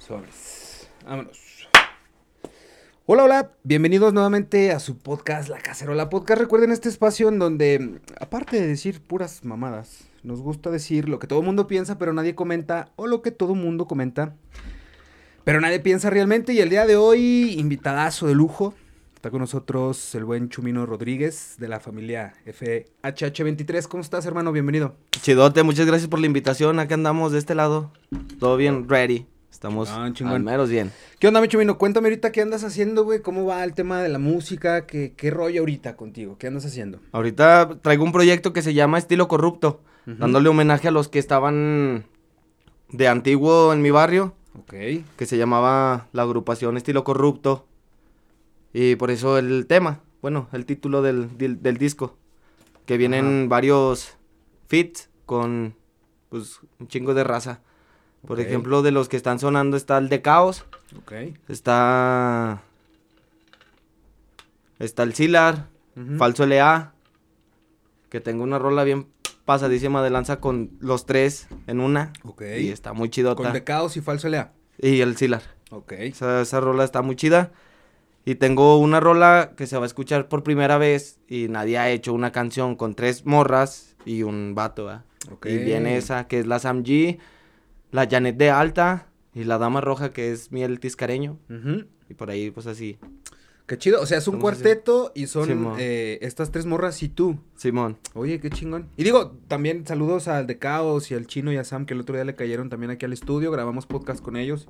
Sobres. Vámonos. Hola, hola. Bienvenidos nuevamente a su podcast La Cacerola Podcast. Recuerden este espacio en donde, aparte de decir puras mamadas, nos gusta decir lo que todo el mundo piensa, pero nadie comenta, o lo que todo mundo comenta, pero nadie piensa realmente. Y el día de hoy, invitadazo de lujo. Está con nosotros el buen Chumino Rodríguez de la familia FHH23. ¿Cómo estás, hermano? Bienvenido. Chidote, muchas gracias por la invitación. Acá andamos de este lado. Todo bien, ready. Estamos Ah, chingón. al menos bien. ¿Qué onda, mi Chumino? Cuéntame ahorita qué andas haciendo, güey. ¿Cómo va el tema de la música? ¿Qué, qué rollo ahorita contigo? ¿Qué andas haciendo? Ahorita traigo un proyecto que se llama Estilo Corrupto, dándole homenaje a los que estaban de antiguo en mi barrio, Ok. que se llamaba la agrupación Estilo Corrupto. Y por eso el tema, bueno, el título del, del, del disco, que vienen varios fits con pues un chingo de raza. Por ejemplo, de los que están sonando está el de Caos, Ok. Está. Está el Silar. Falso LA. Que tengo una rola bien pasadísima de lanza con los tres en una. Ok. Y está muy Con chidota. de caos y falso LA. Y el Silar. Ok. Esa, esa rola está muy chida. Y tengo una rola que se va a escuchar por primera vez. Y nadie ha hecho una canción con tres morras y un vato, ¿va? Ok. Y viene esa que es la Sam G, la Janet de Alta y la Dama Roja que es Miel Tiscareño. Y por ahí, pues así. Qué chido. O sea, es un así. cuarteto y son eh, estas tres morras y tú. Simón. Oye, qué chingón. Y digo, también saludos al de Caos y al Chino y a Sam, que el otro día le cayeron también aquí al estudio. Grabamos podcast con ellos.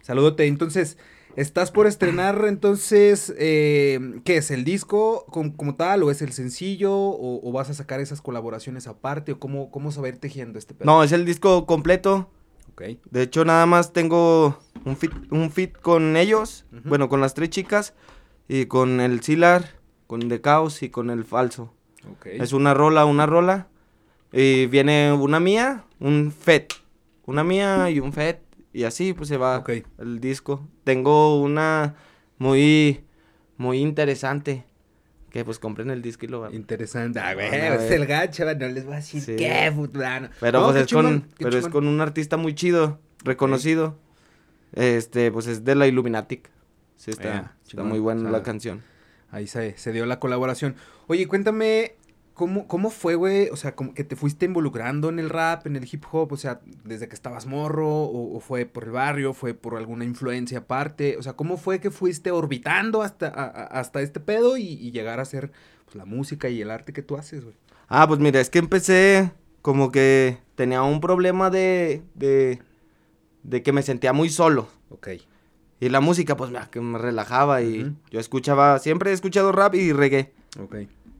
Salúdote. Entonces, ¿estás por estrenar entonces, eh, qué es, el disco con- como tal o es el sencillo o, o vas a sacar esas colaboraciones aparte o cómo, cómo se va a ir tejiendo este pedo? No, es el disco completo. Ok. De hecho, nada más tengo un fit, un fit con ellos. Bueno, con las tres chicas. Y con el Silar, con The Caos y con el Falso. Ok. Es una rola, una rola. Y viene una mía, un FET. Una mía y un FET. Y así pues se va el disco. Tengo una muy, muy interesante. Que pues compren el disco y lo van. Interesante. Ah, güey, a es el gacho, no les voy a decir Sí. qué, fulano. Pero No, pues es con, chingón, pero es con un artista muy chido, reconocido. Este, pues es de la Illuminatic. Sí, está, Eh, está chingón, muy buena o sea, la canción. Ahí se, se dio la colaboración. Oye, cuéntame, ¿cómo, cómo fue, güey? O sea, como que te fuiste involucrando en el rap, en el hip hop, o sea, desde que estabas morro, o, o fue por el barrio, fue por alguna influencia aparte. O sea, ¿cómo fue que fuiste orbitando hasta, a- hasta este pedo y, y llegar a hacer pues, la música y el arte que tú haces, güey? Ah, pues mira, es que empecé como que tenía un problema de, de, de que me sentía muy solo. Ok. Y la música, pues, me, que me relajaba y yo escuchaba, siempre he escuchado rap y reggae. Ok.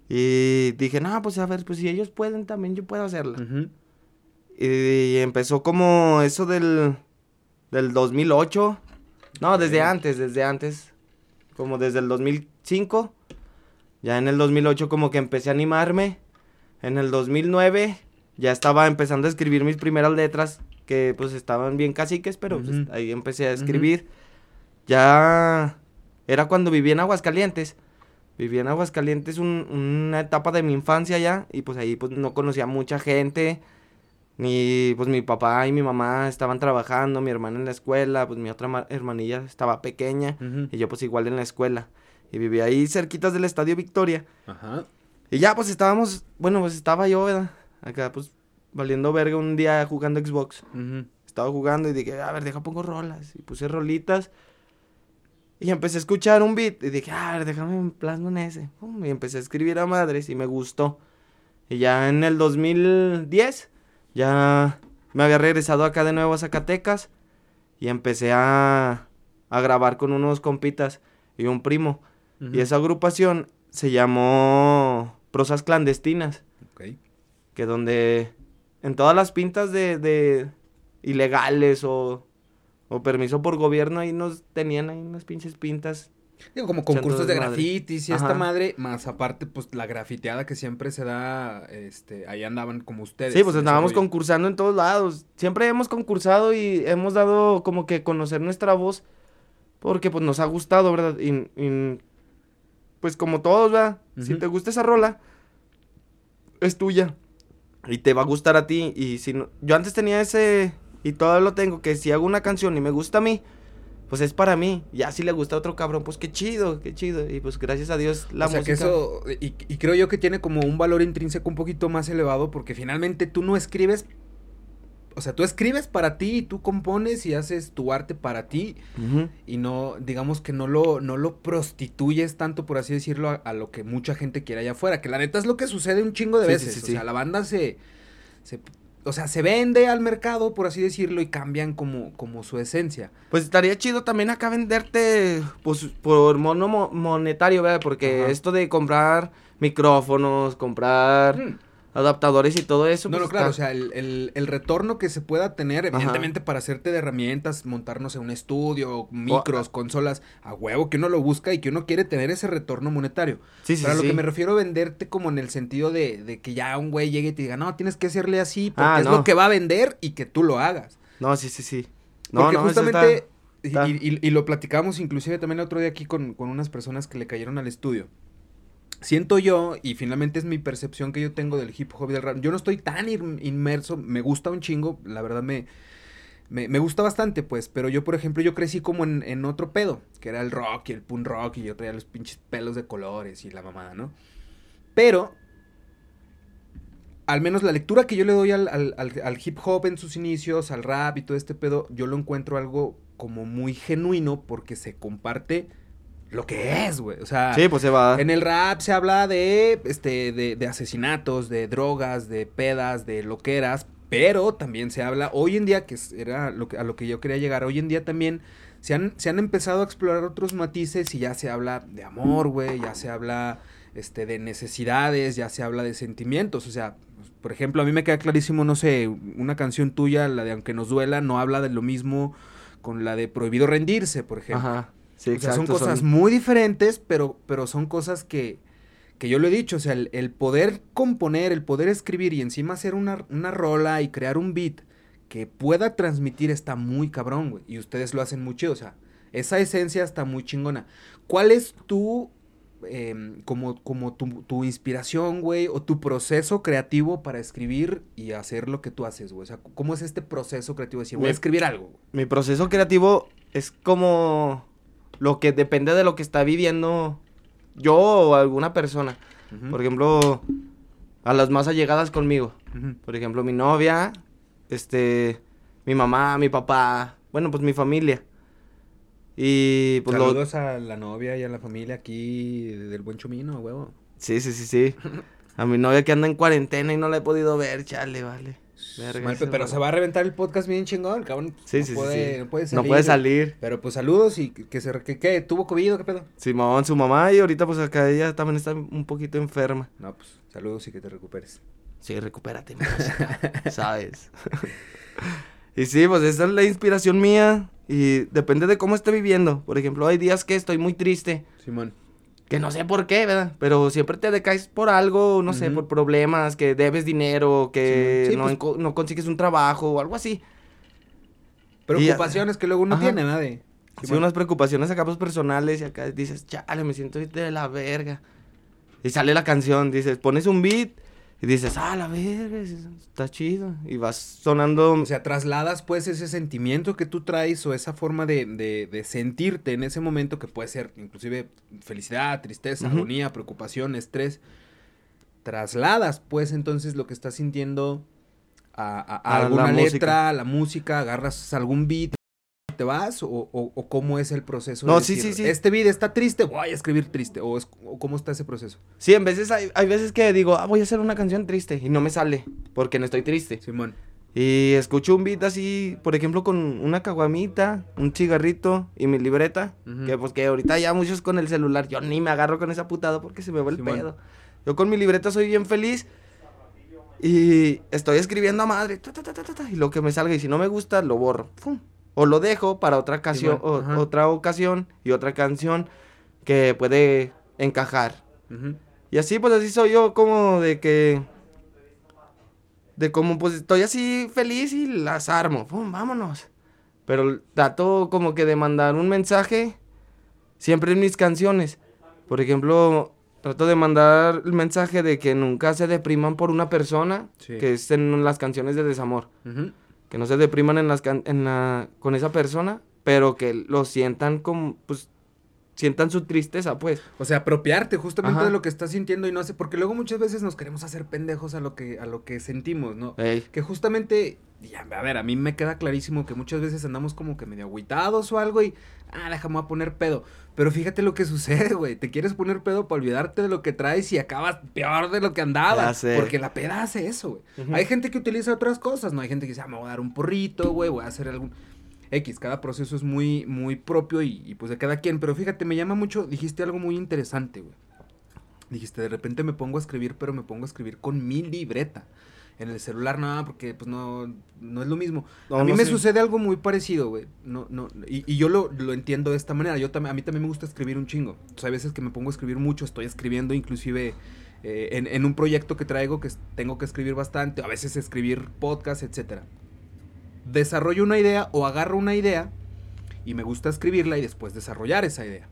Y dije, no, pues a ver, pues si ellos pueden, también yo puedo hacerla. Y empezó como eso del, del 2008. No, desde antes, desde antes. Como desde el 2005. Ya en el 2008 como que empecé a animarme. En el 2009 ya estaba empezando a escribir mis primeras letras. Que pues estaban bien caciques, pero pues, ahí empecé a escribir. Ya era cuando vivía en Aguascalientes. Vivía en Aguascalientes un- una etapa de mi infancia ya. Y pues ahí pues no conocía mucha gente. Ni pues mi papá y mi mamá estaban trabajando, mi hermana en la escuela, pues mi otra ma- hermanilla estaba pequeña y yo pues igual en la escuela. Y vivía ahí cerquitas del Estadio Victoria. Ajá. Y ya pues estábamos, bueno pues estaba yo, ¿verdad? Acá pues valiendo verga un día jugando Xbox. Ujú. Estaba jugando y dije, a ver, deja pongo rolas. Y puse rolitas. Y empecé a escuchar un beat. Y dije, a ver, déjame plasmo en ese. Pum, Y empecé a escribir a madres y me gustó. Y ya en el 2010, ya me había regresado acá de nuevo a Zacatecas. Y empecé a, a grabar con unos compitas y un primo. Y esa agrupación se llamó Prosas Clandestinas Ok. que donde en todas las pintas de, de ilegales o, o permiso por gobierno ahí nos tenían ahí unas pinches pintas. Digo, como concursos de grafitis y esta madre, más aparte, pues la grafiteada que siempre se da, este, ahí andaban como ustedes. Sí, pues andábamos rollo. concursando en todos lados. Siempre hemos concursado y hemos dado como que conocer nuestra voz porque pues nos ha gustado, ¿verdad? Y, y, pues como todos, ¿verdad? Si te gusta esa rola, es tuya. Y te va a gustar a ti. Y si no... Yo antes tenía ese y todo lo tengo, que si hago una canción y me gusta a mí, pues es para mí. Ya si le gusta a otro cabrón, pues qué chido, qué chido. Y pues gracias a Dios la o sea, música. que eso, y, y creo yo que tiene como un valor intrínseco un poquito más elevado porque finalmente tú no escribes, o sea, tú escribes para ti y tú compones y haces tu arte para ti y no, digamos que no lo, no lo prostituyes tanto, por así decirlo, a, a lo que mucha gente quiere allá afuera, que la neta es lo que sucede un chingo de Sí, veces, sí, o sea, la banda se, se, o sea, se vende al mercado, por así decirlo, y cambian como, como su esencia. Pues estaría chido también acá venderte, pues, por mono mo- monetario, ¿verdad? Porque Ajá. esto de comprar micrófonos, comprar Mm. Adaptadores y todo eso. No, no, pues, claro, o sea, el, el- el retorno que se pueda tener, Ajá. evidentemente, para hacerte de herramientas, montarnos en un estudio, micros, consolas, a huevo, que uno lo busca y que uno quiere tener ese retorno monetario. Sí, sí, Pero a lo que me refiero venderte como en el sentido de, de que ya un güey llegue y te diga, no, tienes que hacerle así, porque Ah, es no. lo que va a vender y que tú lo hagas. No, sí, sí, sí. No, Porque no, justamente, está- y, y- y lo platicamos inclusive también el otro día aquí con, con unas personas que le cayeron al estudio. Siento yo, y finalmente es mi percepción que yo tengo del hip hop y del rap, yo no estoy tan in- inmerso, me gusta un chingo, la verdad me, me, me gusta bastante, pues, pero yo, por ejemplo, yo crecí como en, en otro pedo, que era el rock y el punk rock, y yo traía los pinches pelos de colores y la mamada, ¿no? Pero, al menos la lectura que yo le doy al, al- al- al hip hop en sus inicios, al rap y todo este pedo, yo lo encuentro algo como muy genuino porque se comparte lo que es, güey. O sea, Sí, pues se va. en el rap se habla de, este, de, de asesinatos, de drogas, de pedas, de loqueras, pero también se habla, hoy en día, que era lo que, a lo que yo quería llegar, hoy en día también se han, se han empezado a explorar otros matices y ya se habla de amor, güey, ya se habla este, de necesidades, ya se habla de sentimientos, o sea, por ejemplo, a mí me queda clarísimo, no sé, una canción tuya, la de Aunque nos duela, no habla de lo mismo con la de Prohibido rendirse, por ejemplo. Ajá. Sí, O sea, son cosas muy diferentes, pero, pero son cosas que, que yo lo he dicho, o sea, el, el poder componer, el poder escribir y encima hacer una, una rola y crear un beat que pueda transmitir está muy cabrón, güey. Y ustedes lo hacen muy chido, o sea, esa esencia está muy chingona. ¿Cuál es tu, em, como, como tu, tu inspiración, güey, o tu proceso creativo para escribir y hacer lo que tú haces, güey? O sea, ¿cómo es este proceso creativo de decir, voy a escribir algo? güey? Mi proceso creativo es como lo que depende de lo que está viviendo yo o alguna persona. Por ejemplo, a las más allegadas conmigo. Por ejemplo, mi novia, este, mi mamá, mi papá, bueno, pues mi familia. Y pues lo... Saludos a la novia y a la familia aquí del Buen Chumino, huevo. Sí, sí, sí, sí. A mi novia que anda en cuarentena y no la he podido ver, chale, vale. Verga, pero va- se va a reventar el podcast bien chingón, cabrón. Sí, no sí, puede, sí. No puede No salir. puede salir. Pero pues saludos y que, se... Que. ¿Tuvo COVID qué pedo? Simón, su mamá, y ahorita pues acá ella también está un poquito enferma. No, pues saludos y que te recuperes. Sí, recupérate, mi ¿sabes? y sí, pues esa es la inspiración mía y depende de cómo esté viviendo. Por ejemplo, hay días que estoy muy triste, Simón. Que no sé por qué, ¿verdad? Pero siempre te decaes por algo, no sé, por problemas, que debes dinero, que Sí, no, pues- no consigues un trabajo o algo así. Preocupaciones que luego uno Ajá. tiene, ¿no? De... Sí, unas preocupaciones acá pues personales y acá dices, chale, me siento de la verga. Y sale la canción, dices, pones un beat y dices, ah, la verga, está chido. Y vas sonando... O sea, trasladas pues ese sentimiento que tú traes o esa forma de, de- de sentirte en ese momento que puede ser inclusive felicidad, tristeza, Ujú. agonía, preocupación, estrés. Trasladas pues entonces lo que estás sintiendo a, a- a A la alguna letra, a la música, agarras algún beat, te vas o, o- o cómo es el proceso. No, de sí, decir, sí, sí. Este beat está triste, voy a escribir triste o, es- o cómo está ese proceso. Sí, en veces hay, hay veces que digo, ah, voy a hacer una canción triste y no me sale porque no estoy triste. Simón. Y escucho un beat así, por ejemplo, con una caguamita, un cigarrito y mi libreta. Que pues que ahorita ya muchos con el celular, yo ni me agarro con esa putada porque se me va el Simón. pedo. Yo con mi libreta soy bien feliz y estoy escribiendo a madre, ta, ta, ta, y lo que me salga y si no me gusta lo borro. Fum. O lo dejo para otra ocasión, Simón, o- ajá. otra ocasión y otra canción que puede encajar. Y así, pues así soy yo, como de que. De como, pues estoy así feliz y las armo. Pum, vámonos. Pero trato como que de mandar un mensaje siempre en mis canciones. Por ejemplo, trato de mandar el mensaje de que nunca se depriman por una persona, Sí. que es en las canciones de desamor. Que no se depriman en las can- en la, con esa persona, pero que lo sientan como, pues, sientan su tristeza, pues. O sea, apropiarte justamente Ajá. de lo que estás sintiendo y no sé, porque luego muchas veces nos queremos hacer pendejos a lo que, a lo que sentimos, ¿no? Ey, Que justamente, ya, a ver, a mí me queda clarísimo que muchas veces andamos como que medio agüitados o algo y, ah, déjame a poner pedo. Pero fíjate lo que sucede, güey. Te quieres poner pedo para olvidarte de lo que traes y acabas peor de lo que andabas. Porque la peda hace eso, güey. Hay gente que utiliza otras cosas, ¿no? Hay gente que dice, ah, me voy a dar un porrito, güey, voy a hacer algún... X, cada proceso es muy, muy propio y, y, pues de cada quien. Pero fíjate, me llama mucho, dijiste algo muy interesante, güey. Dijiste, de repente me pongo a escribir, pero me pongo a escribir con mi libreta. En el celular no, porque pues no, no es lo mismo. No, a mí no me sé. sucede algo muy parecido, güey. No, no, y, y yo lo, lo entiendo de esta manera. Yo también, a mí también me gusta escribir un chingo. O sea, veces que me pongo a escribir mucho, estoy escribiendo inclusive eh, en, en un proyecto que traigo que tengo que escribir bastante, a veces escribir podcast, etcétera. Desarrollo una idea o agarro una idea y me gusta escribirla y después desarrollar esa idea.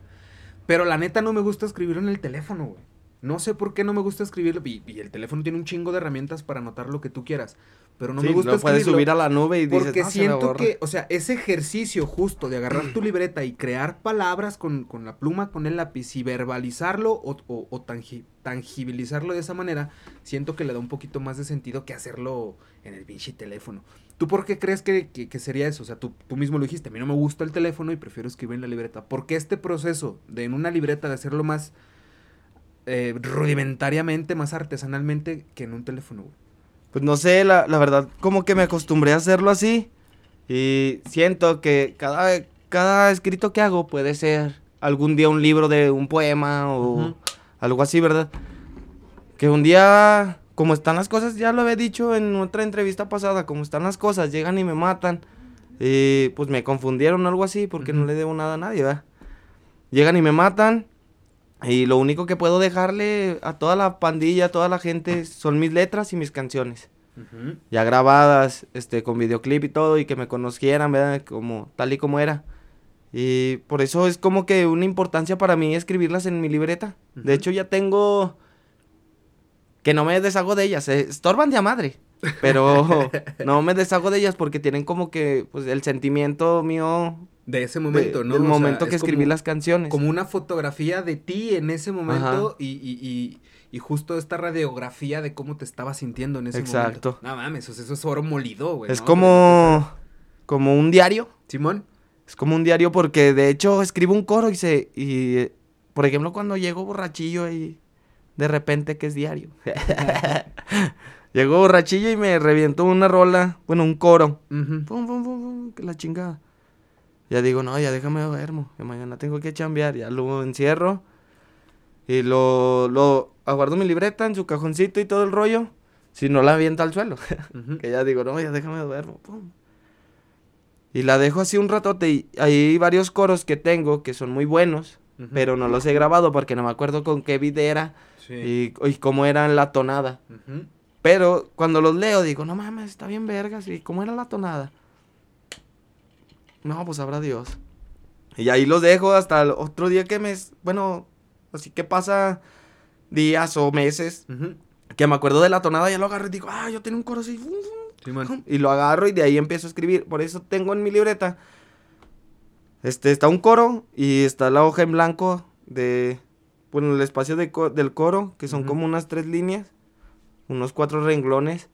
Pero la neta no me gusta escribirlo en el teléfono, güey. No sé por qué no me gusta escribirlo. Y, y el teléfono tiene un chingo de herramientas para anotar lo que tú quieras. Pero no sí, me gusta puedes escribirlo subir a la nube y dices, porque "No, siento borra". que, o sea, ese ejercicio justo de agarrar tu libreta y crear palabras con, con la pluma, con el lápiz y verbalizarlo o, o- o tangi- tangibilizarlo de esa manera, siento que le da un poquito más de sentido que hacerlo en el pinche teléfono. ¿Tú por qué crees que, que- que sería eso? O sea, tú, tú mismo lo dijiste, a mí no me gusta el teléfono y prefiero escribir en la libreta. ¿Por qué este proceso de en una libreta de hacerlo más eh, rudimentariamente, más artesanalmente que en un teléfono, güey? Pues no sé, la, la verdad, como que me acostumbré a hacerlo así. Y siento que cada, cada escrito que hago puede ser algún día un libro de un poema o algo así, ¿verdad? Que un día, como están las cosas, ya lo había dicho en otra entrevista pasada, como están las cosas, llegan y me matan. Y pues me confundieron o algo así porque no le debo nada a nadie, ¿verdad? Llegan y me matan. Y lo único que puedo dejarle a toda la pandilla, a toda la gente, son mis letras y mis canciones. Ya grabadas, este, con videoclip y todo, y que me conocieran, ¿verdad? Como, tal y como era. Y por eso es como que una importancia para mí escribirlas en mi libreta. De hecho, ya tengo... Que no me deshago de ellas, eh, estorban de a madre. Pero no me deshago de ellas porque tienen como que, pues, el sentimiento mío De ese de- momento, ¿no? del O sea, momento es que escribí como- las canciones. Como una fotografía de ti en ese momento y, y, y, y justo esta radiografía de cómo te estabas sintiendo en ese Exacto. momento. No mames, o sea, eso es oro molido, güey. es ¿no? como... Como un diario. Simón. Es como un diario porque de hecho escribo un coro y se... Y, por ejemplo, cuando llego borrachillo y de repente que es diario. llego borrachillo y me reviento una rola, bueno, un coro. Pum, pum, pum, pum, que la chingada. Ya digo, no, ya déjame duermo, que mañana tengo que chambear. Ya lo encierro y lo, lo aguardo mi libreta en su cajoncito y todo el rollo. Si no la avienta al suelo. Que ya digo, no, ya déjame duermo. pum. Y la dejo así un ratote. Y hay varios coros que tengo que son muy buenos, pero no los he grabado porque no me acuerdo con qué beat era Sí. y, y cómo era la tonada. Ujú. Pero cuando los leo digo, no mames, está bien vergas. ¿Y cómo era la tonada? No, pues sabrá Dios. Y ahí los dejo hasta el otro día que me... Bueno, así que pasa días o meses que me acuerdo de la tonada, ya lo agarro y digo, ah, yo tengo un coro así. y lo agarro y de ahí empiezo a escribir. Por eso tengo en mi libreta. Este, está un coro y está la hoja en blanco de. Bueno, el espacio de co- del coro, que son como unas tres líneas, unos cuatro renglones.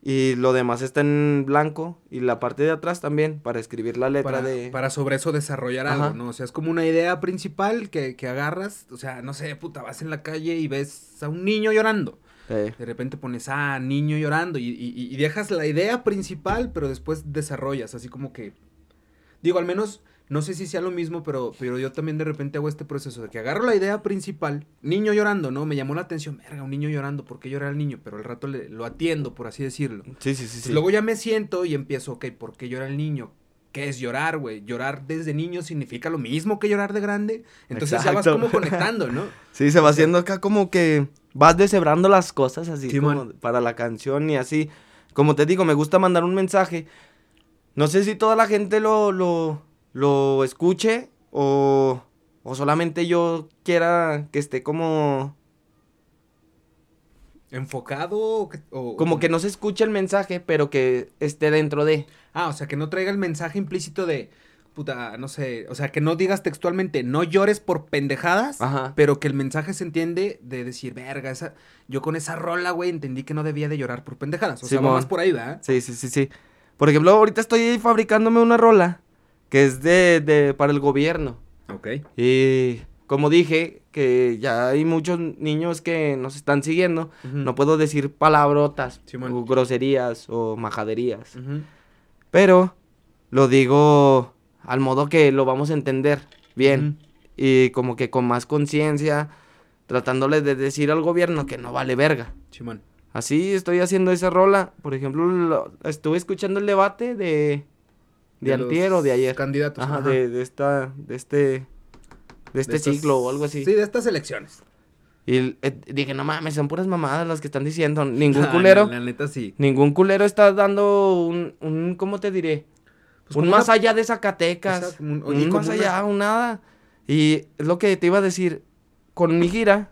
Y lo demás está en blanco. Y la parte de atrás también, para escribir la letra Para, de. para sobre eso desarrollar algo. ¿no? O sea, es como una idea principal que, que agarras. O sea, no sé, puta, vas en la calle y ves a un niño llorando. Eh, De repente pones, ah, niño llorando. Y, y- y dejas la idea principal, pero después desarrollas, así como que. Digo, al menos, no sé si sea lo mismo, pero, pero yo también de repente hago este proceso de que agarro la idea principal, niño llorando, ¿no? Me llamó la atención, verga, un niño llorando, ¿por qué llora el niño? Pero al rato le- lo atiendo, por así decirlo. sí, sí, sí. sí. Luego ya me siento y empiezo, ok, ¿por qué llora el niño? ¿Qué es llorar, güey? Llorar desde niño significa lo mismo que llorar de grande. Entonces ya vas Exacto. como conectando, ¿no? Sí, se va haciendo acá como que vas deshebrando las cosas así Simón. como para la canción y así. Como te digo, me gusta mandar un mensaje. No sé si toda la gente lo, lo, lo escuche o, o solamente yo quiera que esté como... ¿Enfocado o, que- o- Como que no se escucha el mensaje, pero que esté dentro de. Ah, o sea, que no traiga el mensaje implícito de, puta, no sé, o sea, que no digas textualmente, no llores por pendejadas, Ajá. pero que el mensaje se entiende de decir, verga, esa, yo con esa rola, güey, entendí que no debía de llorar por pendejadas. O sea, va más por ahí, ¿verdad? Sí, sí, sí, sí. Por ejemplo, ahorita estoy fabricándome una rola que es de, de para el gobierno. Ok. Y como dije, que ya hay muchos niños que nos están siguiendo. No puedo decir palabrotas, o groserías o majaderías. Pero lo digo al modo que lo vamos a entender bien. Y como que con más conciencia, tratándole de decir al gobierno que no vale verga. Simón. Así estoy haciendo esa rola. Por ejemplo, lo- estuve escuchando el debate de... De, antier o de ayer. Candidatos. Ajá, ajá. de, de esta... De este... De este De o algo así. Sí, de estas elecciones. Y eh, dije, no mames, son puras mamadas las que están diciendo. Ningún Ah, culero... La, la neta sí. Ningún culero está dando un... un ¿Cómo te diré? Pues un más una- allá de Zacatecas. Un- oye, más una- allá, un nada. Y es lo que te iba a decir. Con mi gira,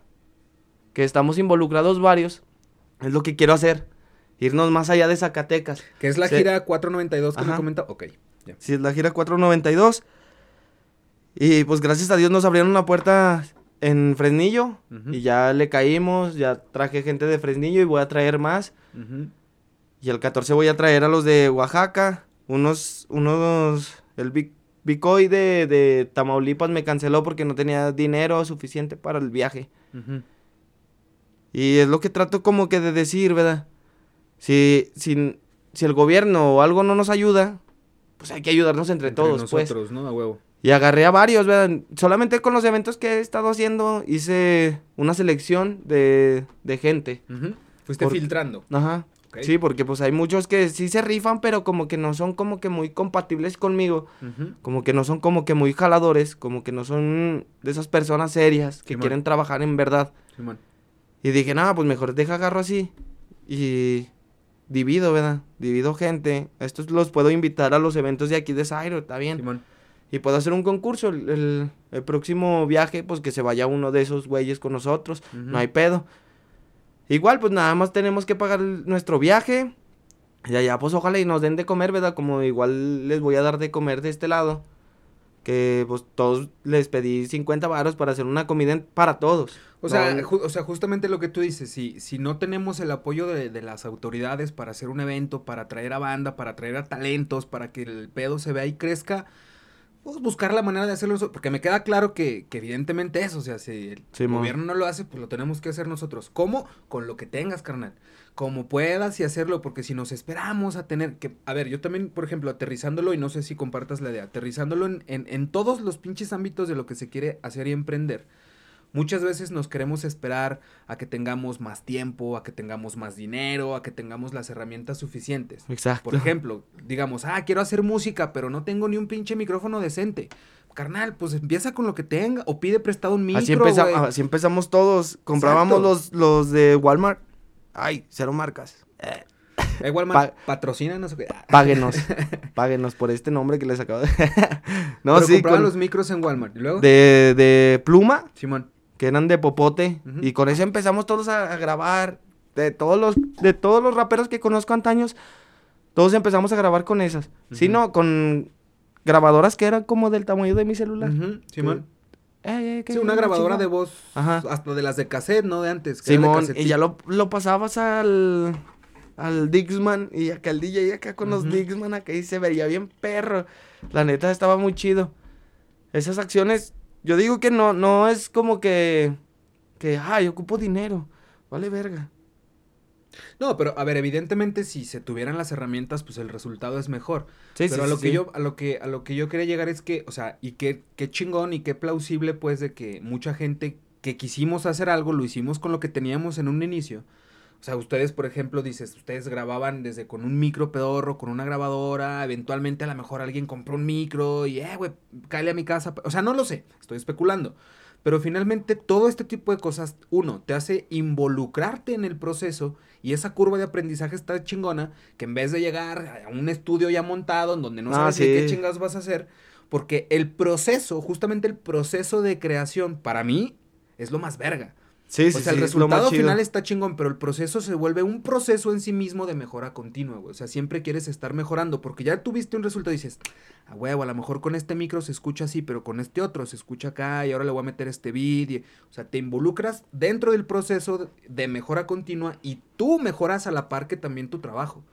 que estamos involucrados varios, es lo que quiero hacer. Irnos más allá de Zacatecas. Que es la Sí. gira 492 que me comenta. Ok. Si es la gira 492. Y pues gracias a Dios nos abrieron una puerta en Fresnillo. Y ya le caímos. Ya traje gente de Fresnillo y voy a traer más. Y el 14 voy a traer a los de Oaxaca. Unos, unos, el Bic- Bicoy de, de Tamaulipas me canceló porque no tenía dinero suficiente para el viaje. Y es lo que trato como que de decir, ¿verdad? Si, si, si el gobierno o algo no nos ayuda, pues hay que ayudarnos entre, Entre todos, pues. nosotros, ¿no? A huevo. Y agarré a varios, ¿verdad? Solamente con los eventos que he estado haciendo hice una selección de, de gente. Ujú. Fuiste Por- filtrando. Ajá. Sí, porque pues hay muchos que sí se rifan, pero como que no son como que muy compatibles conmigo. Ujú. Como que no son como que muy jaladores, como que no son de esas personas serias que quieren trabajar en verdad. Simón. Y dije, nada, pues mejor deja agarro así. Y divido, ¿verdad? Divido gente. Estos los puedo invitar a los eventos de aquí de Zairo, está bien. Simón. Y puedo hacer un concurso. El, el- el próximo viaje, pues que se vaya uno de esos güeyes con nosotros. No hay pedo. Igual, pues nada más tenemos que pagar el- nuestro viaje. Y allá, pues ojalá y nos den de comer, ¿verdad? Como igual les voy a dar de comer de este lado. Que pues todos les pedí 50 varos para hacer una comida en- para todos. O sea, No, ju- o sea, justamente lo que tú dices, si, si no tenemos el apoyo de, de las autoridades para hacer un evento, para traer a banda, para traer a talentos, para que el pedo se vea y crezca, pues buscar la manera de hacerlo porque me queda claro que, que evidentemente eso, o sea, si el gobierno no lo hace, pues lo tenemos que hacer nosotros. ¿Cómo? Con lo que tengas, carnal. Como puedas y hacerlo, porque si nos esperamos a tener que... A ver, yo también, por ejemplo, aterrizándolo, y no sé si compartas la idea, aterrizándolo en, en, en todos los pinches ámbitos de lo que se quiere hacer y emprender. Muchas veces nos queremos esperar a que tengamos más tiempo, a que tengamos más dinero, a que tengamos las herramientas suficientes. Exacto. Por ejemplo, digamos, ah, quiero hacer música, pero no tengo ni un pinche micrófono decente. Carnal, pues empieza con lo que tenga o pide prestado un micro, así, empeza- así empezamos todos. Comprábamos los, los de Walmart. Ay, cero marcas. Eh, Walmart, Pa- patrocina, no sé qué. Ah, páguenos. páguenos por este nombre que les acabo de... no, pero sí, compraban con- los micros en Walmart. ¿Y luego? de, de pluma, Simón. que eran de popote. Y con eso empezamos todos a, a grabar. De todos los, de todos los raperos que conozco antaños, todos empezamos a grabar con esas. Si Ujú. no, con grabadoras que eran como del tamaño de mi celular. Simón. Sí, una grabadora de voz, Ajá. hasta de las de cassette, ¿no? De antes. que de y ya lo, lo pasabas al, al Dixman y acá el DJ acá con los. Dixman acá y se veía bien perro. La neta estaba muy chido. Esas acciones, yo digo que no, no es como que, que, ay, ocupo dinero. Vale verga. No, pero a ver, evidentemente si se tuvieran las herramientas, pues el resultado es mejor. Sí, pero sí, a sí, lo que yo, a lo que, a lo que yo quería llegar es que, o sea, y qué, qué chingón y qué plausible, pues, de que mucha gente que quisimos hacer algo, lo hicimos con lo que teníamos en un inicio. O sea, ustedes, por ejemplo, dices, ustedes grababan desde con un micro pedorro, con una grabadora, eventualmente a lo mejor alguien compró un micro y, eh, güey, cállate a mi casa. O sea, no lo sé, estoy especulando. Pero finalmente todo este tipo de cosas, uno, te hace involucrarte en el proceso y esa curva de aprendizaje está chingona, que en vez de llegar a un estudio ya montado en donde no Ah, sabes qué sí. chingados vas a hacer, porque el proceso, justamente el proceso de creación, para mí, es lo más verga. Sí, o sí, sea, el sí, resultado final está chingón, pero el proceso se vuelve un proceso en sí mismo de mejora continua, güey. O sea, siempre quieres estar mejorando, porque ya tuviste un resultado y dices, a huevo, a lo mejor con este micro se escucha así, pero con este otro se escucha acá y ahora le voy a meter este beat. y- o sea, te involucras dentro del proceso de- mejora continua y tú mejoras a la par que también tu trabajo.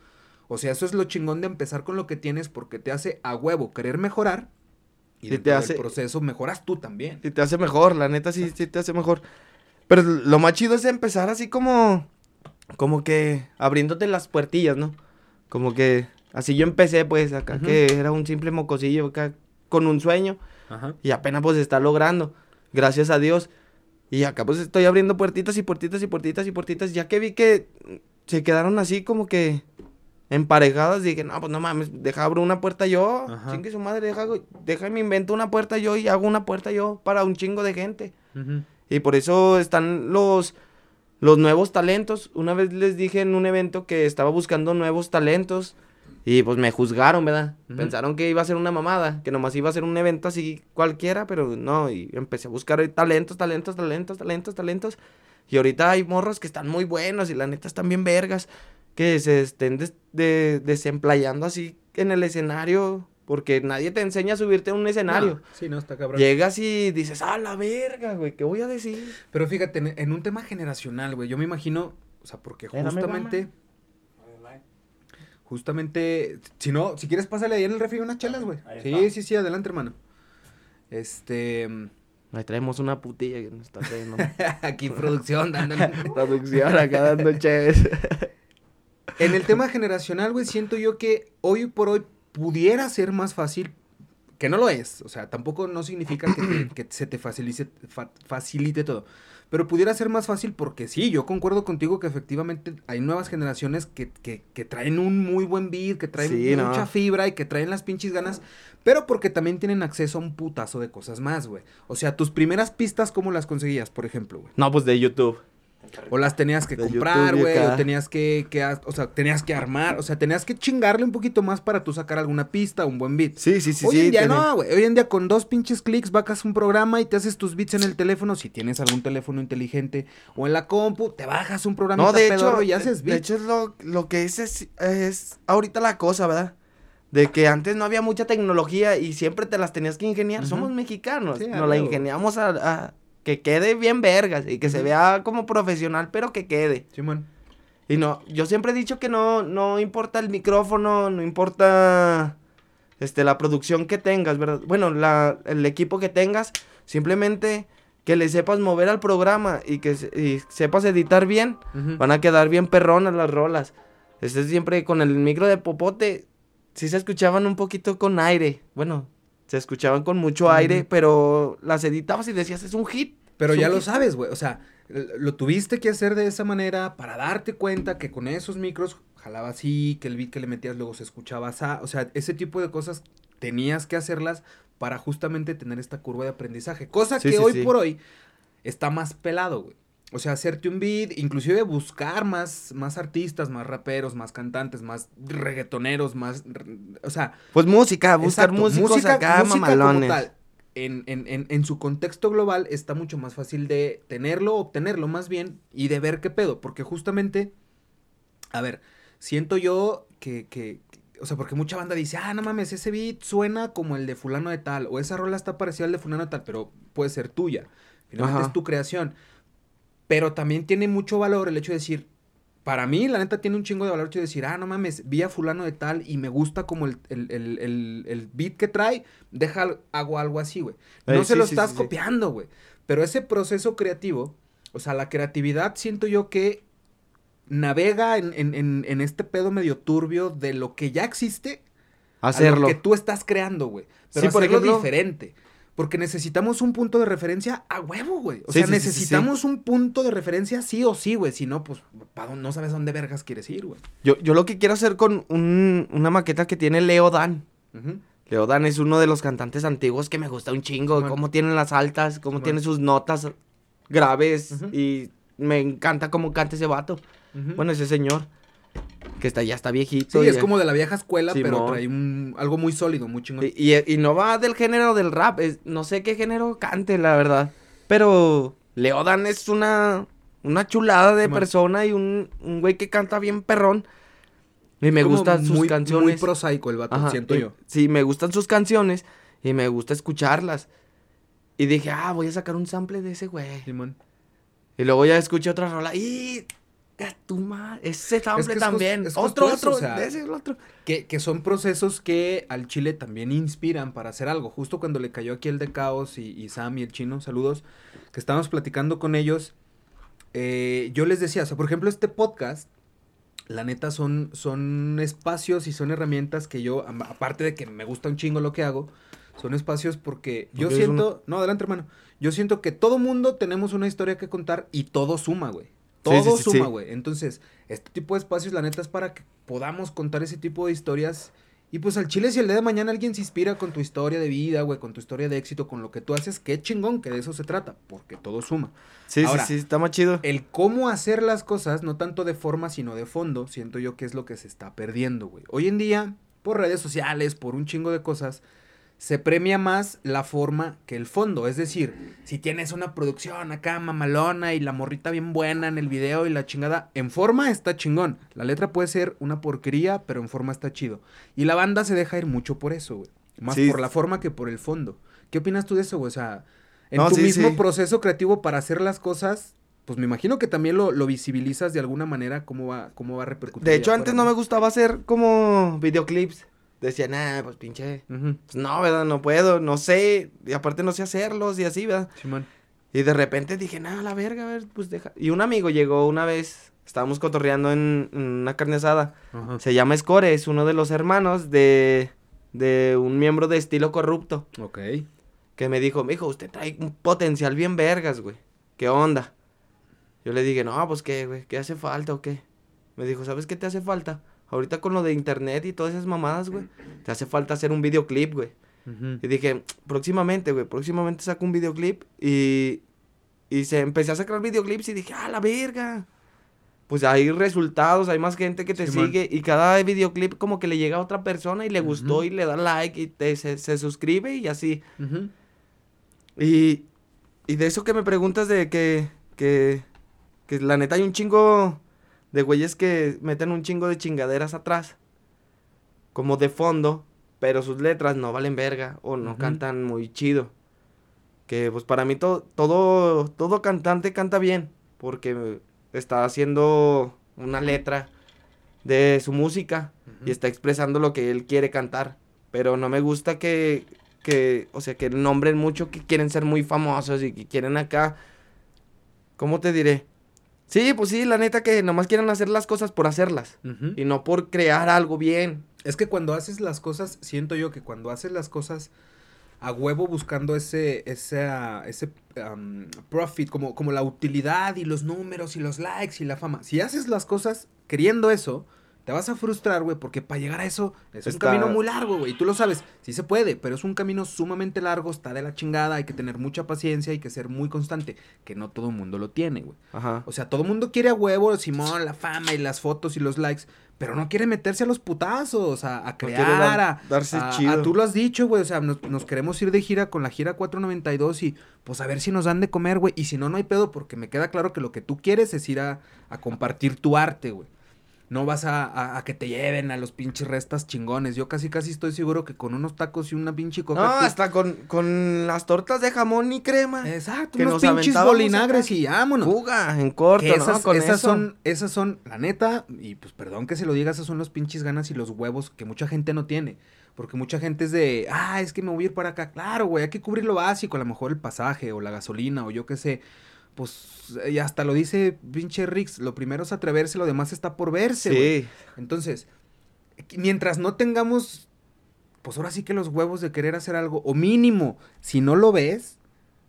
O sea, eso es lo chingón de empezar con lo que tienes porque te hace a huevo querer mejorar y te del hace- proceso mejoras tú también. Y te hace mejor, la neta sí, sí te hace mejor. Pero lo más chido es empezar así como, como que abriéndote las puertillas, ¿no? Como que así yo empecé, pues, acá que era un simple mocosillo, acá con un sueño. Ajá. Y apenas pues está logrando, gracias a Dios. Y acá pues estoy abriendo puertitas y puertitas y puertitas y puertitas. Ya que vi que se quedaron así como que emparejadas, dije, no, pues no mames, deja abro una puerta yo. Chingue su madre, deja, deja me invento una puerta yo y hago una puerta yo para un chingo de gente. Y por eso están los, los nuevos talentos. Una vez les dije en un evento que estaba buscando nuevos talentos. Y pues me juzgaron, ¿verdad? Pensaron que iba a ser una mamada, que nomás iba a ser un evento así cualquiera, pero no. Y empecé a buscar talentos, talentos, talentos, talentos, talentos. Y ahorita hay morros que están muy buenos y la neta están bien vergas. Que se estén des- de- desemplayando así en el escenario. Porque nadie te enseña a subirte a un escenario. No, sí, no, está cabrón. Llegas y dices, ah, la verga, güey, ¿qué voy a decir? Pero fíjate, en, en un tema generacional, güey, yo me imagino, o sea, porque justamente, justamente, si no, si quieres pásale ahí en el refri unas chelas, güey. Sí, sí, sí, adelante, hermano. Este, Ahí traemos una putilla que nos está trayendo. aquí producción, dando- Traducción acá dando chéves. En el tema generacional, güey, siento yo que hoy por hoy pudiera ser más fácil, que no lo es, o sea, tampoco no significa que, te- que se te facilite, fa- facilite todo, pero pudiera ser más fácil porque sí, yo concuerdo contigo que efectivamente hay nuevas generaciones que, que, que traen un muy buen beat, que traen Sí, mucha no. fibra y que traen las pinches ganas, pero porque también tienen acceso a un putazo de cosas más, güey. O sea, tus primeras pistas, ¿cómo las conseguías, por ejemplo, güey? No, pues de YouTube. O las tenías que De comprar, güey, o tenías que, que o sea, tenías que armar, o sea, tenías que chingarle un poquito más para tú sacar alguna pista, un buen beat. Sí, sí, sí, Hoy sí. en día no, güey. Hoy en día con dos pinches clics vacas un programa y te haces tus beats en el teléfono. Si tienes algún teléfono inteligente o en la compu, te bajas un programa No, de hecho, y haces de beats. hecho es lo, lo que es, es es ahorita la cosa, ¿verdad? De que antes no había mucha tecnología y siempre te las tenías que ingeniar. Somos mexicanos. Sí, Nos la ingeniamos a, a que quede bien vergas y que se vea como profesional, pero que quede. Simón. Y no, yo siempre he dicho que no, no importa el micrófono, no importa este, la producción que tengas, ¿verdad? Bueno, la, el equipo que tengas, simplemente que le sepas mover al programa y que y sepas editar bien, van a quedar bien perronas las rolas. Este siempre con el micro de popote, sí se escuchaban un poquito con aire. Bueno, se escuchaban con mucho aire, pero las editabas y decías, es un hit. Pero ya lo hit". sabes, güey. O sea, lo tuviste que hacer de esa manera para darte cuenta que con esos micros jalaba así, que el beat que le metías luego se escuchaba así. O sea, ese tipo de cosas tenías que hacerlas para justamente tener esta curva de aprendizaje. Cosa Sí, que sí, hoy sí. por hoy está más pelado, güey. O sea, hacerte un beat, inclusive buscar más, más artistas, más raperos, más cantantes, más reggaetoneros, más... O sea, Pues música, buscar Exacto, músicos música- acá, música como mamalones. tal, en, en, en, en su contexto global está mucho más fácil de tenerlo, obtenerlo más bien, y de ver qué pedo, porque justamente, a ver, siento yo que, que, o sea, porque mucha banda dice, ah, no mames, ese beat suena como el de fulano de tal, o esa rola está parecida al de fulano de tal, pero puede ser tuya, finalmente Ajá. es tu creación, pero también tiene mucho valor el hecho de decir, para mí, la neta, tiene un chingo de valor el hecho de decir, ah, no mames, vi a fulano de tal y me gusta como el, el, el, el, el beat que trae, deja, hago algo así, güey. No se sí, lo sí, estás sí, copiando, güey. Pero ese proceso creativo, o sea, la creatividad siento yo que navega en, en, en, en este pedo medio turbio de lo que ya existe a Hacerlo. lo que tú estás creando, güey. Pero Sí, por hacerlo ejemplo- diferente. Porque necesitamos un punto de referencia a huevo, güey. O Sí, sea, sí, sí, necesitamos un punto de referencia sí o sí, güey. Si no, pues pa' dónde- no sabes dónde vergas quieres ir, güey. Yo, yo lo que quiero hacer con un- una maqueta que tiene Leo Dan. Leo Dan es uno de los cantantes antiguos que me gusta un chingo. Cómo tienen las altas, cómo Simón. tiene sus notas graves. Y me encanta cómo canta ese vato. Bueno, ese señor. Que está, ya está viejito. sí, y- es como de la vieja escuela, pero trae un, algo muy sólido, muy chingón. Y, y- y no va del género del rap. es- no sé qué género cante, la verdad. Pero Leodan es una, una chulada de Simón. persona y un, un güey que canta bien perrón. Y me Como gustan sus canciones. Muy prosaico el vato, Ajá, siento y- yo. Sí, me gustan sus canciones y me gusta escucharlas. Y dije, ah, voy a sacar un sample de ese güey. Simón. Y luego ya escuché otra rola y... ¡A tu madre! Ese sample que es también. es otro, otro. o sea, de ese, el otro. Que, que son procesos que al Chile también inspiran para hacer algo. Justo cuando le cayó aquí el de Caos y, y Sam y el chino, saludos, que estábamos platicando con ellos, eh, yo les decía, o sea, por ejemplo, este podcast, la neta son, son espacios y son herramientas que yo, aparte de que me gusta un chingo lo que hago, son espacios porque yo Porque siento, no, adelante hermano, yo siento que todo mundo tenemos una historia que contar y todo suma, güey. Todo sí, sí, suma, güey. Entonces, este tipo de espacios, la neta, es para que podamos contar ese tipo de historias. Y pues al chile, si el día de mañana alguien se inspira con tu historia de vida, güey, con tu historia de éxito, con lo que tú haces, qué chingón, que de eso se trata, porque todo suma. Sí, Ahora, sí, sí, está más chido. El cómo hacer las cosas, no tanto de forma, sino de fondo, siento yo que es lo que se está perdiendo, güey. Hoy en día, por redes sociales, por un chingo de cosas, se premia más la forma que el fondo. Es decir, si tienes una producción acá mamalona y la morrita bien buena en el video y la chingada, en forma está chingón. La letra puede ser una porquería, pero en forma está chido. Y la banda se deja ir mucho por eso, güey. Más Sí. por la forma que por el fondo. ¿Qué opinas tú de eso, güey? O sea, en No, tu sí, mismo sí. proceso creativo para hacer las cosas, pues me imagino que también lo, lo visibilizas de alguna manera, cómo va, cómo va a repercutir. De hecho, antes no me gustaba hacer como videoclips. Decía, nah, pues pinche. Pues no, ¿verdad? No puedo, no sé. Y aparte no sé hacerlos y así, ¿verdad? Simón. Y de repente dije, nah, la verga, a ver, pues deja. Y un amigo llegó una vez, estábamos cotorreando en, en una carne asada. Se llama Score, es uno de los hermanos de, de un miembro de estilo corrupto. Ok. Que me dijo, mijo, usted trae un potencial bien vergas, güey. ¿Qué onda? Yo le dije, no, pues qué, güey, ¿qué hace falta o qué? Me dijo, ¿sabes qué te hace falta? Ahorita con lo de internet y todas esas mamadas, güey. Te hace falta hacer un videoclip, güey. Y dije, próximamente, güey, próximamente saco un videoclip. Y, y se empecé a sacar videoclips y dije, ah, la verga. Pues hay resultados, hay más gente que te sigue. Y cada videoclip como que le llega a otra persona y le gustó y le da like y te, se, se suscribe y así. Y, y de eso que me preguntas de que, que, que la neta hay un chingo de güeyes que meten un chingo de chingaderas atrás, como de fondo, pero sus letras no valen verga o no cantan muy chido. Que pues para mí to- todo, todo cantante canta bien, porque está haciendo una letra de su música y está expresando lo que él quiere cantar. Pero no me gusta que, que, o sea, que nombren mucho que quieren ser muy famosos y que quieren acá, ¿cómo te diré? Sí, pues sí, la neta que nomás quieren hacer las cosas por hacerlas y no por crear algo bien. Es que cuando haces las cosas, siento yo que cuando haces las cosas a huevo buscando ese, ese, ese am, profit, como, como la utilidad y los números y los likes y la fama. Si haces las cosas queriendo eso, te vas a frustrar, güey, porque para llegar a eso es un camino muy largo, güey. Y tú lo sabes, sí se puede, pero es un camino sumamente largo, está de la chingada, hay que tener mucha paciencia, hay que ser muy constante, que no todo el mundo lo tiene, güey. Ajá. O sea, todo el mundo quiere a huevo, Simón, la fama y las fotos y los likes, pero no quiere meterse a los putazos, a, a crear, dar- a, darse a- chido. a- tú lo has dicho, güey, o sea, nos, nos queremos ir de gira con la gira 492 y pues a ver si nos dan de comer, güey, y si no, no hay pedo, porque me queda claro que lo que tú quieres es ir a, a compartir tu arte, güey. No vas a, a- a que te lleven a los pinches restas chingones. Yo casi casi estoy seguro que con unos tacos y una pinche coca. No, tú- hasta con, con las tortas de jamón y crema. Exacto, que unos nos pinches bolinagres y vámonos. Fuga, en corto, Que ¿no? esas, Con esas eso. son, esas son, la neta, y pues perdón que se lo diga, esas son los pinches ganas y los huevos que mucha gente no tiene. Porque mucha gente es de, ah, es que me voy a ir para acá. Claro, güey, hay que cubrir lo básico, a lo mejor el pasaje o la gasolina o yo qué sé. Pues, y hasta lo dice pinche Rix, lo primero es atreverse, lo demás está por verse, güey. Sí. Entonces, mientras no tengamos, pues ahora sí que los huevos de querer hacer algo, o mínimo, si no lo ves,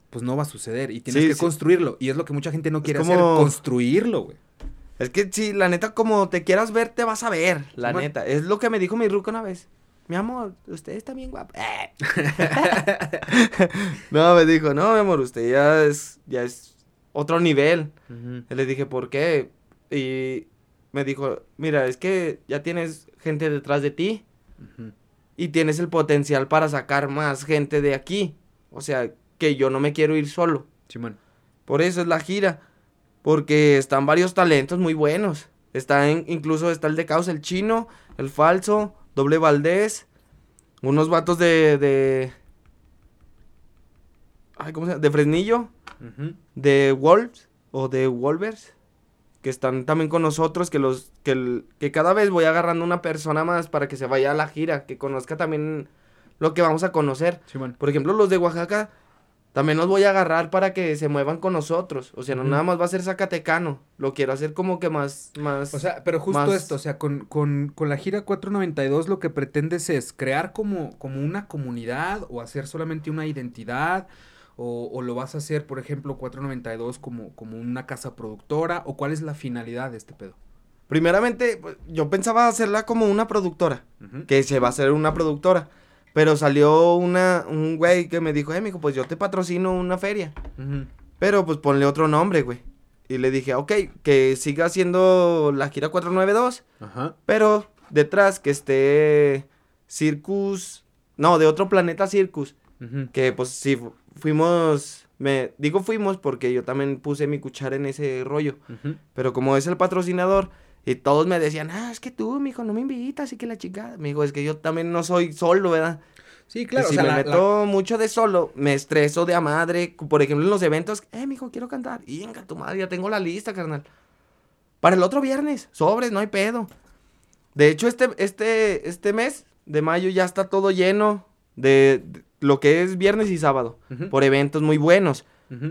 pues no va a suceder y tienes Sí, que sí. construirlo. Y es lo que mucha gente no quiere hacer, construirlo, güey. Es que sí, la neta, como te quieras ver, te vas a ver. La neta. Es lo que me dijo mi ruca una vez. Mi amor, usted está bien guapo. Eh. no, me dijo, no, mi amor, usted ya es, ya es otro nivel. Y le dije, ¿por qué? Y me dijo, mira, es que ya tienes gente detrás de ti y tienes el potencial para sacar más gente de aquí. O sea, que yo no me quiero ir solo. Simón. Por eso es la gira. Porque están varios talentos muy buenos. Está en, incluso está el de Caos, el chino, el falso, doble Valdés, unos vatos de, de ay, ¿cómo se llama? De Fresnillo, de Wolves o de Wolvers, que están también con nosotros, que los que, el- que cada vez voy agarrando una persona más para que se vaya a la gira, que conozca también lo que vamos a conocer. Por ejemplo, los de Oaxaca también los voy a agarrar para que se muevan con nosotros. O sea, no nada más va a ser Zacatecano. Lo quiero hacer como que más, más. O sea, pero justo más- esto, o sea, con, con, con la gira 492 lo que pretendes es crear como, como una comunidad o hacer solamente una identidad o, o lo vas a hacer, por ejemplo, 492 como, como una casa productora o cuál es la finalidad de este pedo. Primeramente, pues, yo pensaba hacerla como una productora. Que se va a hacer una productora. Pero salió una, un güey que me dijo, eh, mijo, pues yo te patrocino una feria. Pero pues ponle otro nombre, güey. Y le dije, ok, que siga siendo la gira 492. Ajá. Pero detrás que esté Circus. No, de otro planeta Circus. Que pues sí, fu- fuimos. Me digo fuimos porque yo también puse mi cuchara en ese rollo. Pero como es el patrocinador. Y todos me decían, ah, es que tú, mijo, no me invitas y que la chica. Me dijo, es que yo también no soy solo, ¿verdad? Sí, claro. y o si sea, me la- la- meto mucho de solo, me estreso de a madre. Por ejemplo, en los eventos, eh, mijo, quiero cantar. Y venga, tu madre, ya tengo la lista, carnal. Para el otro viernes, sobres, no hay pedo. De hecho, este, este, este mes de mayo ya está todo lleno de, de lo que es viernes y sábado. Por eventos muy buenos.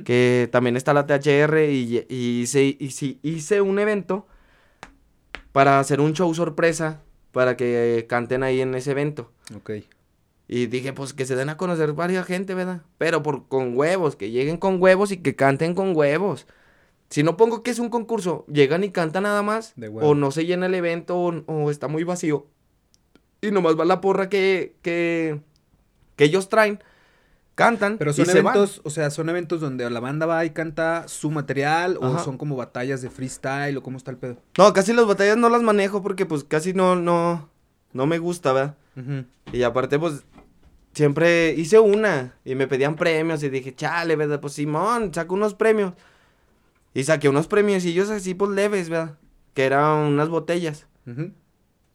Que también está la THR y, y hice, hice un evento para hacer un show sorpresa para que canten ahí en ese evento. Ok. Y dije, pues que se den a conocer varias gente, ¿verdad? Pero por, con huevos, que lleguen con huevos y que canten con huevos. Si no pongo que es un concurso, llegan y cantan nada más, De o no se llena el evento, o, o está muy vacío. Y nomás va la porra que, que, que ellos traen, cantan Pero y son se van. eventos, o sea, son eventos donde la banda va y canta su material o son como batallas de freestyle o cómo está el pedo. No, casi las batallas no las manejo porque pues casi no, no, no me gusta, ¿verdad? Y aparte, pues, siempre hice una y me pedían premios y dije, chale, ¿verdad? Pues Simón, saco unos premios. Y saqué unos premios y ellos así, pues, leves, ¿verdad? Que eran unas botellas.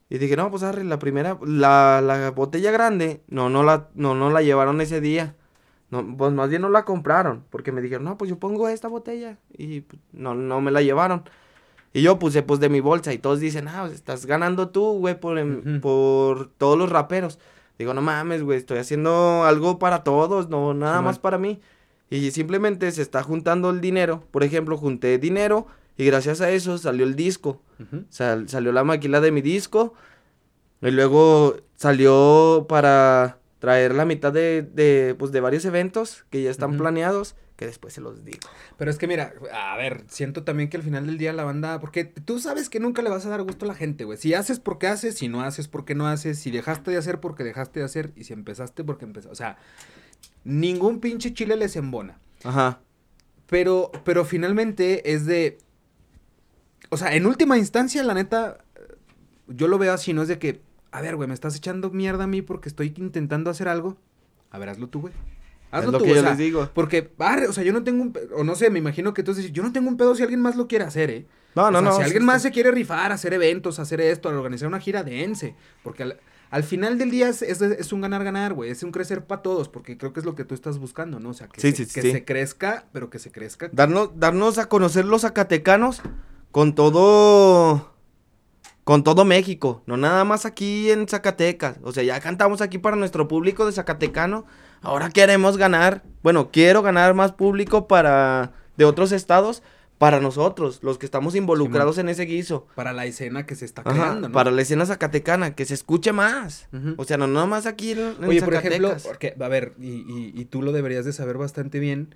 Y dije, no, pues, arre, la primera, la, la botella grande, no, no la, no, no la llevaron ese día. No, pues, más bien no la compraron, porque me dijeron, no, pues, yo pongo esta botella. Y pues, no, no me la llevaron. Y yo puse, pues, de mi bolsa y todos dicen, ah, pues, estás ganando tú, güey, por, em- por todos los raperos. Digo, no mames, güey, estoy haciendo algo para todos, no nada Simón. más para mí. Y simplemente se está juntando el dinero. Por ejemplo, junté dinero y gracias a eso salió el disco. Ujú. Sal- salió la maquila de mi disco. Y luego salió para traer la mitad de, de, pues, de varios eventos que ya están planeados, que después se los digo. Pero es que mira, a ver, siento también que al final del día la banda, porque tú sabes que nunca le vas a dar gusto a la gente, güey. Si haces porque haces, si no haces porque no haces, si dejaste de hacer porque dejaste de hacer y si empezaste porque empezaste, o sea, ningún pinche chile les embona. Ajá. Pero, pero finalmente es de. O sea, en última instancia, la neta, yo lo veo así, no es de que, a ver, güey, me estás echando mierda a mí porque estoy intentando hacer algo. A ver, hazlo tú, güey. Hazlo es lo tú, que o yo sea, les digo. Porque, o sea, yo no tengo un, o no sé, me imagino que entonces, yo no tengo un pedo si alguien más lo quiere hacer, ¿eh? No, O no, sea, no. Si alguien sí. más se quiere rifar, hacer eventos, hacer esto, organizar una gira, dense. Porque al, al final del día es, es- es un ganar-ganar, güey. Es un crecer para todos, porque creo que es lo que tú estás buscando, ¿no? O sea, que, Sí, se, sí, que sí. se crezca, pero que se crezca. Darnos, darnos a conocer los zacatecanos con todo. Con todo México, no nada más aquí en Zacatecas. O sea, ya cantamos aquí para nuestro público de Zacatecano. Ahora queremos ganar, bueno, quiero ganar más público para de otros estados para nosotros, los que estamos involucrados en ese guiso. Para la escena que se está Ajá, creando, ¿no? para la escena zacatecana, que se escuche más. O sea, no nada más aquí en, en Oye, por ejemplo, porque, a ver, y, y- y tú lo deberías de saber bastante bien.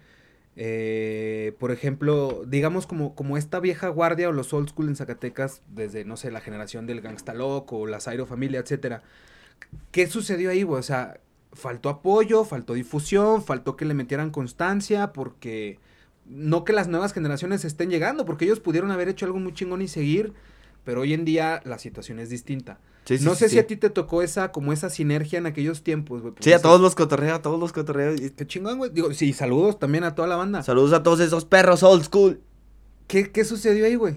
Eh, por ejemplo, digamos como, como esta vieja guardia o los old school en Zacatecas, desde, no sé, la generación del Gangsta Loco o la Zairo Familia, etcétera. ¿Qué sucedió ahí? O sea, faltó apoyo, faltó difusión, faltó que le metieran constancia, porque no que las nuevas generaciones estén llegando, porque ellos pudieron haber hecho algo muy chingón y seguir, pero hoy en día la situación es distinta. Sí, sí, no sé sí. si a ti te tocó esa, como esa sinergia en aquellos tiempos, güey. Sí, a todos los cotorreos, a todos los cotorreos. y- Qué chingón, güey. Digo, sí, saludos también a toda la banda. Saludos a todos esos perros old school. ¿Qué, qué sucedió ahí, güey?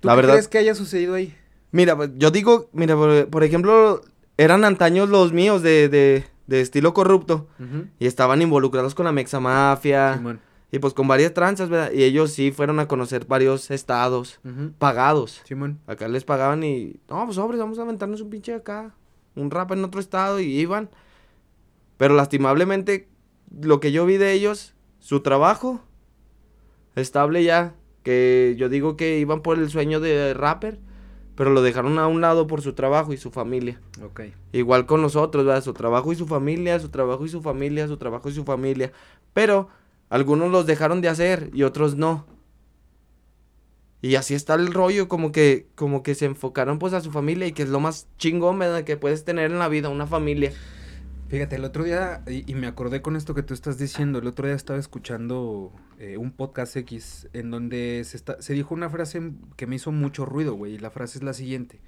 ¿Tú La qué verdad- crees que haya sucedido ahí? Mira, pues, yo digo, mira, por, por ejemplo, eran antaños los míos de, de, de estilo corrupto. Y estaban involucrados con la Mexa Mafia. Y pues con varias tranzas, ¿verdad? Y ellos sí fueron a conocer varios estados pagados. Simón. Acá les pagaban y. No, pues sobres, vamos a aventarnos un pinche acá. Un rap en otro estado y iban. Pero lastimablemente, lo que yo vi de ellos, su trabajo estable ya. Que yo digo que iban por el sueño de rapper. Pero lo dejaron a un lado por su trabajo y su familia. Ok. Igual con nosotros, ¿verdad? Su trabajo y su familia, su trabajo y su familia, su trabajo y su familia. Pero algunos los dejaron de hacer y otros no. Y así está el rollo, como que, como que se enfocaron pues a su familia y que es lo más chingón. Que puedes tener en la vida, una familia. Fíjate, el otro día, y, y me acordé con esto que tú estás diciendo, el otro día estaba escuchando eh, un podcast X en donde se, está, se dijo una frase que me hizo mucho ruido, güey, y la frase es la siguiente.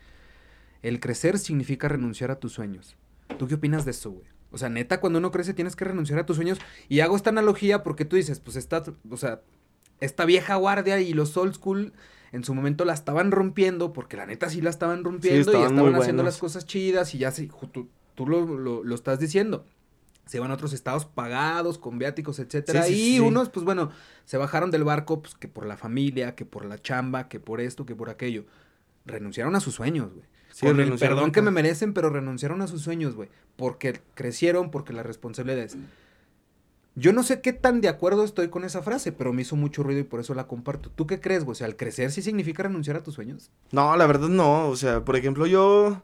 El crecer significa renunciar a tus sueños. ¿Tú qué opinas de eso, güey? O sea, neta, cuando uno crece tienes que renunciar a tus sueños. Y hago esta analogía porque tú dices, pues esta, o sea, esta vieja guardia y los old school en su momento la estaban rompiendo, porque la neta sí la estaban rompiendo y estaban haciendo buenos. las cosas chidas y ya se, tú, tú lo, lo- lo estás diciendo. Se iban a otros estados pagados, con viáticos, etcétera. Sí, sí, y unos, pues bueno, se bajaron del barco, pues que por la familia, que por la chamba, que por esto, que por aquello. Renunciaron a sus sueños, güey. Sí, Con el perdón que me merecen, pero renunciaron a sus sueños, güey. Porque crecieron, porque la responsabilidad es. Yo no sé qué tan de acuerdo estoy con esa frase, pero me hizo mucho ruido y por eso la comparto. ¿Tú qué crees, güey? O sea, al crecer sí significa renunciar a tus sueños. No, la verdad no. O sea, por ejemplo, yo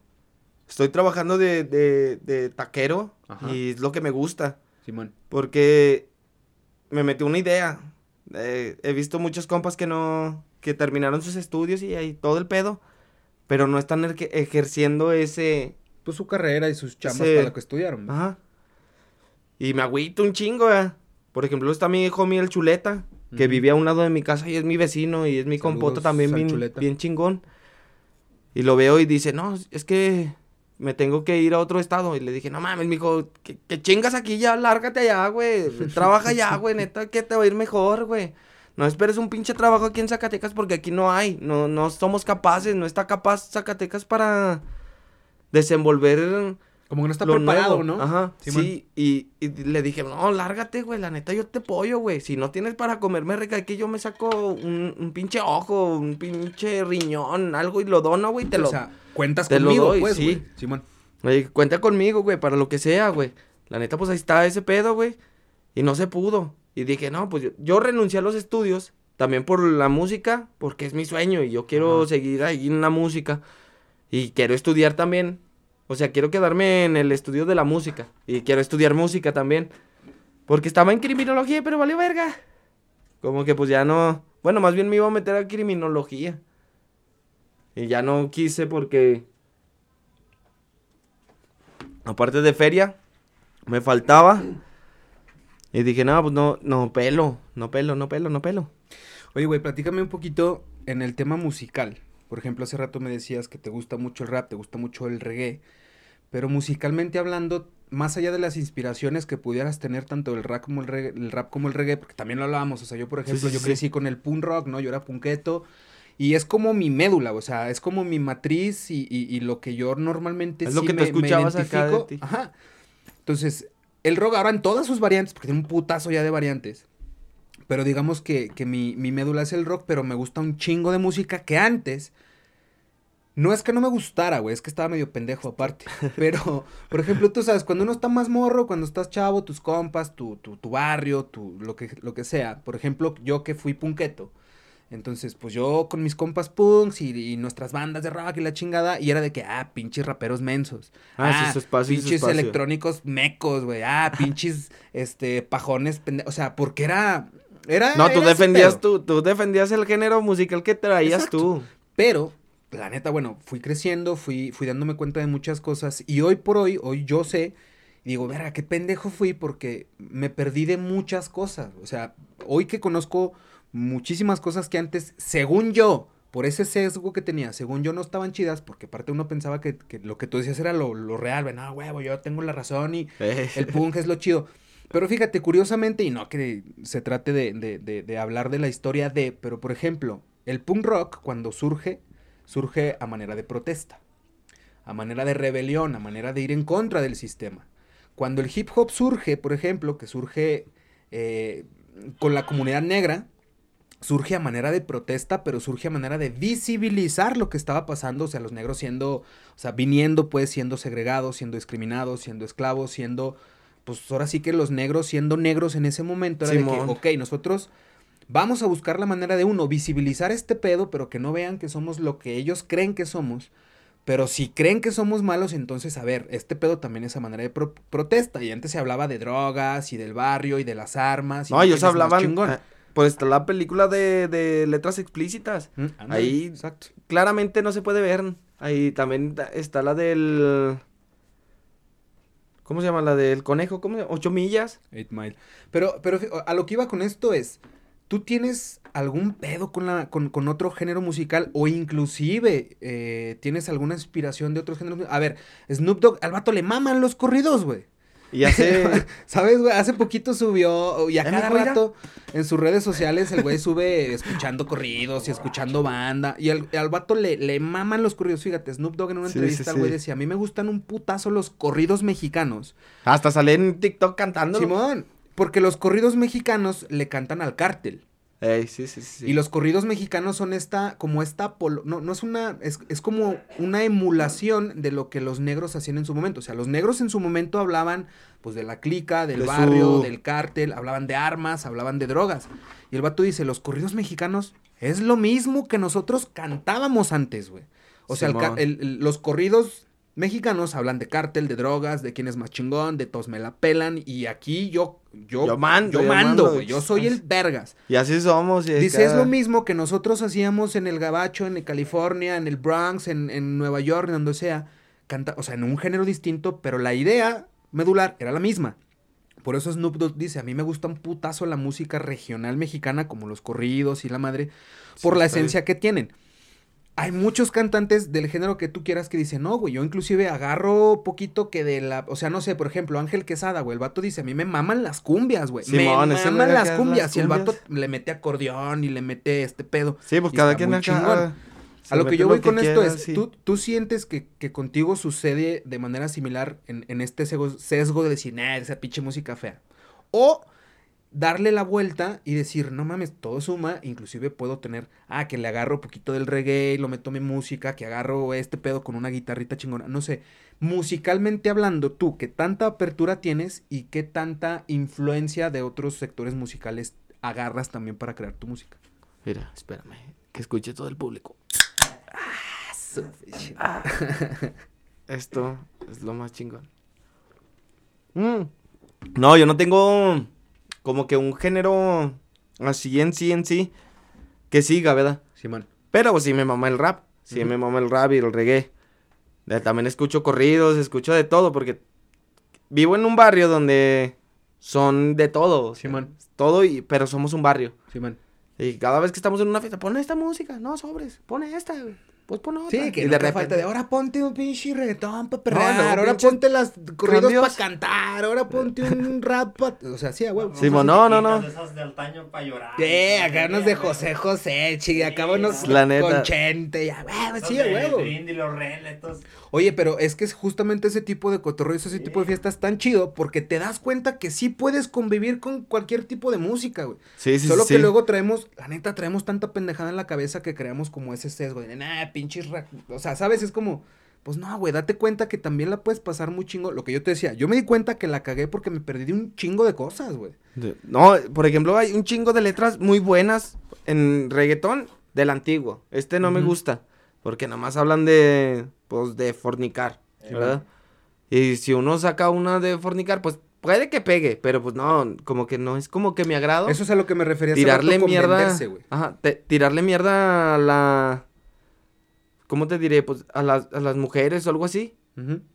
estoy trabajando de, de, de taquero Ajá. y es lo que me gusta. Simón. Porque me metió una idea. Eh, he visto muchos compas que no, que terminaron sus estudios y ahí todo el pedo, pero no están ejerciendo ese, Pues su carrera y sus chambas Sí. para lo que estudiaron. ajá. Y me agüito un chingo, eh. Por ejemplo, está mi hijo el Chuleta, que vive a un lado de mi casa y es mi vecino y es mi compota también al bien, Chuleta. bien chingón. Y lo veo y dice, no, es que me tengo que ir a otro estado. Y le dije, no mames, mijo, que, que chingas aquí ya, lárgate allá, güey. Trabaja allá, güey, neta, que te va a ir mejor, güey. No esperes un pinche trabajo aquí en Zacatecas porque aquí no hay. No, no somos capaces, no está capaz Zacatecas para desenvolver Como que no está lo preparado, nuevo. ¿no? Ajá, Simón. sí. Y, y le dije, no, lárgate, güey, la neta yo te apoyo, güey. Si no tienes para comerme rica aquí, yo me saco un, un pinche ojo, un pinche riñón, algo y lo dono, güey, te o lo... sea, cuentas te lo conmigo, doy, pues, sí. güey. Simón. Cuenta conmigo, güey, para lo que sea, güey. La neta, pues ahí está ese pedo, güey. Y no se pudo. Y dije, no, pues yo, yo renuncié a los estudios, también por la música, porque es mi sueño y yo quiero Ajá. seguir ahí en la música. Y quiero estudiar también. O sea, quiero quedarme en el estudio de la música. Y quiero estudiar música también. Porque estaba en criminología, pero valió verga. Como que pues ya no... Bueno, más bien me iba a meter a criminología. Y ya no quise porque... Aparte de feria, me faltaba. Y dije, no, pues no, no pelo, no pelo, no pelo, no pelo. Oye, güey, platícame un poquito en el tema musical. Por ejemplo, hace rato me decías que te gusta mucho el rap, te gusta mucho el reggae. Pero musicalmente hablando, más allá de las inspiraciones que pudieras tener tanto el rap como el reggae, el rap como el reggae, porque también lo hablábamos, o sea, yo por ejemplo, sí, yo sí. crecí con el punk rock, ¿no? Yo era punketo y es como mi médula, o sea, es como mi matriz y, y- y lo que yo normalmente Es lo que me- me escuchabas acá de identifico. ti. Ajá. Entonces, el rock ahora en todas sus variantes, porque tiene un putazo ya de variantes. Pero digamos que, que mi, mi médula es el rock, pero me gusta un chingo de música que antes. No es que no me gustara, güey, es que estaba medio pendejo aparte. Pero, por ejemplo, tú sabes, cuando uno está más morro, cuando estás chavo, tus compas, tu, tu, tu barrio, tu, lo, que, lo que sea. Por ejemplo, yo que fui punqueto. Entonces, pues yo con mis compas punks y, y nuestras bandas de rock y la chingada, y era de que, ah, pinches raperos mensos. Ah, sí, su espacio su Pinches electrónicos mecos, güey. Ah, pinches, este, pajones pendejos. O sea, porque era. era No, tú era defendías tú, tú defendías el género musical que traías Exacto. tú. Pero, la neta, bueno, fui creciendo, fui, fui dándome cuenta de muchas cosas. Y hoy por hoy, hoy yo sé, digo, verá, qué pendejo fui porque me perdí de muchas cosas. O sea, hoy que conozco muchísimas cosas que antes, según yo, por ese sesgo que tenía, según yo no estaban chidas, porque aparte uno pensaba que, que lo que tú decías era lo, lo real, ven, no, huevo, yo tengo la razón y Eh. el punk es lo chido. Pero fíjate, curiosamente, y no que se trate de, de, de, de hablar de la historia de, pero por ejemplo, el punk rock cuando surge, surge a manera de protesta, a manera de rebelión, a manera de ir en contra del sistema. Cuando el hip hop surge, por ejemplo, que surge eh, con la comunidad negra, surge a manera de protesta, pero surge a manera de visibilizar lo que estaba pasando, o sea, los negros siendo, o sea, viniendo pues, siendo segregados, siendo discriminados, siendo esclavos, siendo, pues ahora sí que los negros siendo negros en ese momento, era de que, ok, nosotros vamos a buscar la manera de uno, visibilizar este pedo, pero que no vean que somos lo que ellos creen que somos. Pero si creen que somos malos, entonces, a ver, este pedo también es a manera de pro- protesta. Y antes se hablaba de drogas y del barrio y de las armas. y No, ellos hablaban. Pues está la película de, de letras explícitas. Mm, ahí- Exacto. Claramente no se puede ver. Ahí también ta- está la del. ¿Cómo se llama? La del conejo. ¿Cómo se llama? Ocho millas. Eight Mile. Pero, pero a lo que iba con esto es, ¿tú tienes algún pedo con, la, con, con otro género musical o inclusive eh, tienes alguna inspiración de otros géneros? A ver, Snoop Dogg, al vato le maman los corridos, güey. Y hace. ¿Sabes, güey? Hace poquito subió, y a ¿Ya cada rato en sus redes sociales el güey sube escuchando corridos y escuchando banda. Y al, al vato le, le maman los corridos. Fíjate, Snoop Dogg en una Sí, entrevista sí, el güey sí. decía, a mí me gustan un putazo los corridos mexicanos. Hasta sale en TikTok cantando. Simón, porque los corridos mexicanos le cantan al cártel. Ey, sí, sí, sí. Y los corridos mexicanos son esta, como esta, polo- no, no es una, es, es como una emulación de lo que los negros hacían en su momento. O sea, los negros en su momento hablaban, pues, de la clica, del De barrio, su- del cártel, hablaban de armas, hablaban de drogas. Y el vato dice, los corridos mexicanos es lo mismo que nosotros cantábamos antes, güey. O sea, el el- los corridos mexicanos hablan de cártel, de drogas, de quién es más chingón, de todos me la pelan. Y aquí yo, yo, Yo mando, yo mando, güey. Yo soy el vergas. Y así somos. y Dice, es lo mismo que nosotros hacíamos en el Gabacho, en el California, en el Bronx, en, en Nueva York, en donde sea. Canta, o sea, en un género distinto, pero la idea medular era la misma. Por eso Snoop Dogg dice, a mí me gusta un putazo la música regional mexicana, como los corridos y la madre, por Sí, la esencia que tienen. Hay muchos cantantes del género que tú quieras que dicen, no, güey, yo inclusive agarro poquito que de la, o sea, no sé, por ejemplo, Ángel Quesada, güey, el vato dice, a mí me maman las cumbias, güey, Simón, me ese maman las cumbias, las y el vato cumbias. le mete acordeón y le mete este pedo. Sí, pues cada quien acá. A lo que yo voy con esto es, sí. ¿tú, tú sientes que, que contigo sucede de manera similar en, en este sesgo, sesgo de decir, nah, esa pinche música fea? O darle la vuelta y decir, no mames, todo suma, inclusive puedo tener, ah, que le agarro poquito del reggae, lo meto mi música, que agarro este pedo con una guitarrita chingona, no sé, musicalmente hablando, tú, ¿qué tanta apertura tienes y qué tanta influencia de otros sectores musicales agarras también para crear tu música? Mira, espérame. Que escuche todo el público. Esto es lo más chingón. Mm. No, yo no tengo como que un género así en sí, en sí, que siga, ¿verdad? Simón. Pero pues sí me mama el rap. Sí me mama el rap y el reggae. Eh, También escucho corridos, escucho de todo, porque vivo en un barrio donde son de todo. Simón. Todo, y, pero somos un barrio. Simón. Y cada vez que estamos en una fiesta, pone esta música, no sobres, pone esta, güey. Pues pon otra. Sí, que y no de te repente, falta de ahora ponte un pinche reggaetón para No, perrear, ahora ponte las corridos para cantar, ahora ponte un rap pa... O sea, sí, a huevo. Sí, no, no, no. De esas de antaño para llorar. Sí, acá unos de José José, chica, acá unos La neta. con Chente, ya, Esas sí, a de huevo. Brindy, los. Oye, pero es que es justamente ese tipo de cotorreos, ese tipo de fiestas tan chido, porque te das cuenta que sí puedes convivir con cualquier tipo de música, güey. Sí, sí, Solo sí. que luego traemos, la neta, traemos tanta pendejada en la cabeza que creamos como ese sesgo de, nah, pinches, ra-". o sea, ¿sabes? Es como, pues no, güey, date cuenta que también la puedes pasar muy chingo. Lo que yo te decía, yo me di cuenta que la cagué porque me perdí de un chingo de cosas, güey. No, por ejemplo, hay un chingo de letras muy buenas en reggaetón del antiguo. Este no me gusta, porque nomás hablan de, pues, de fornicar, ¿verdad? Y si uno saca una de fornicar, pues, puede que pegue, pero pues no, como que no es como que me agrado. Eso es a lo que me refería. tirarle mierda. ajá, te- tirarle mierda a la. ¿Cómo te diré? Pues a las, a las mujeres o algo así.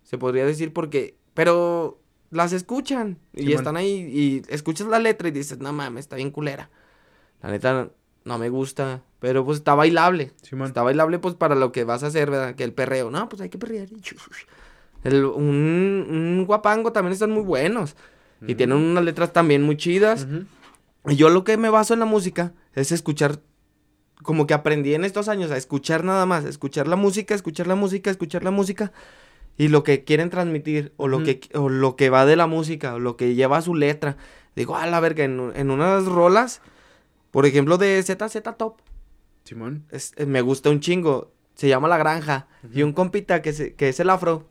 Se podría decir porque. Pero las escuchan. Y están ahí. Y escuchas la letra y dices, no mames, está bien culera. La neta, no me gusta, pero pues está bailable. Está bailable pues para lo que vas a hacer, ¿verdad? Que el perreo, no, pues hay que perrear. El, un, un guapango también están muy buenos. Y tienen unas letras también muy chidas. Y yo lo que me baso en la música es escuchar, como que aprendí en estos años a escuchar nada más, escuchar la música, escuchar la música, escuchar la música y lo que quieren transmitir o lo Ujú. que o lo que va de la música o lo que lleva su letra. Digo, a la verga, en, en unas rolas, por ejemplo de ZZ Top, Simón. es- eh, me gusta un chingo, se llama La Granja y un compita que, se- que es el afro,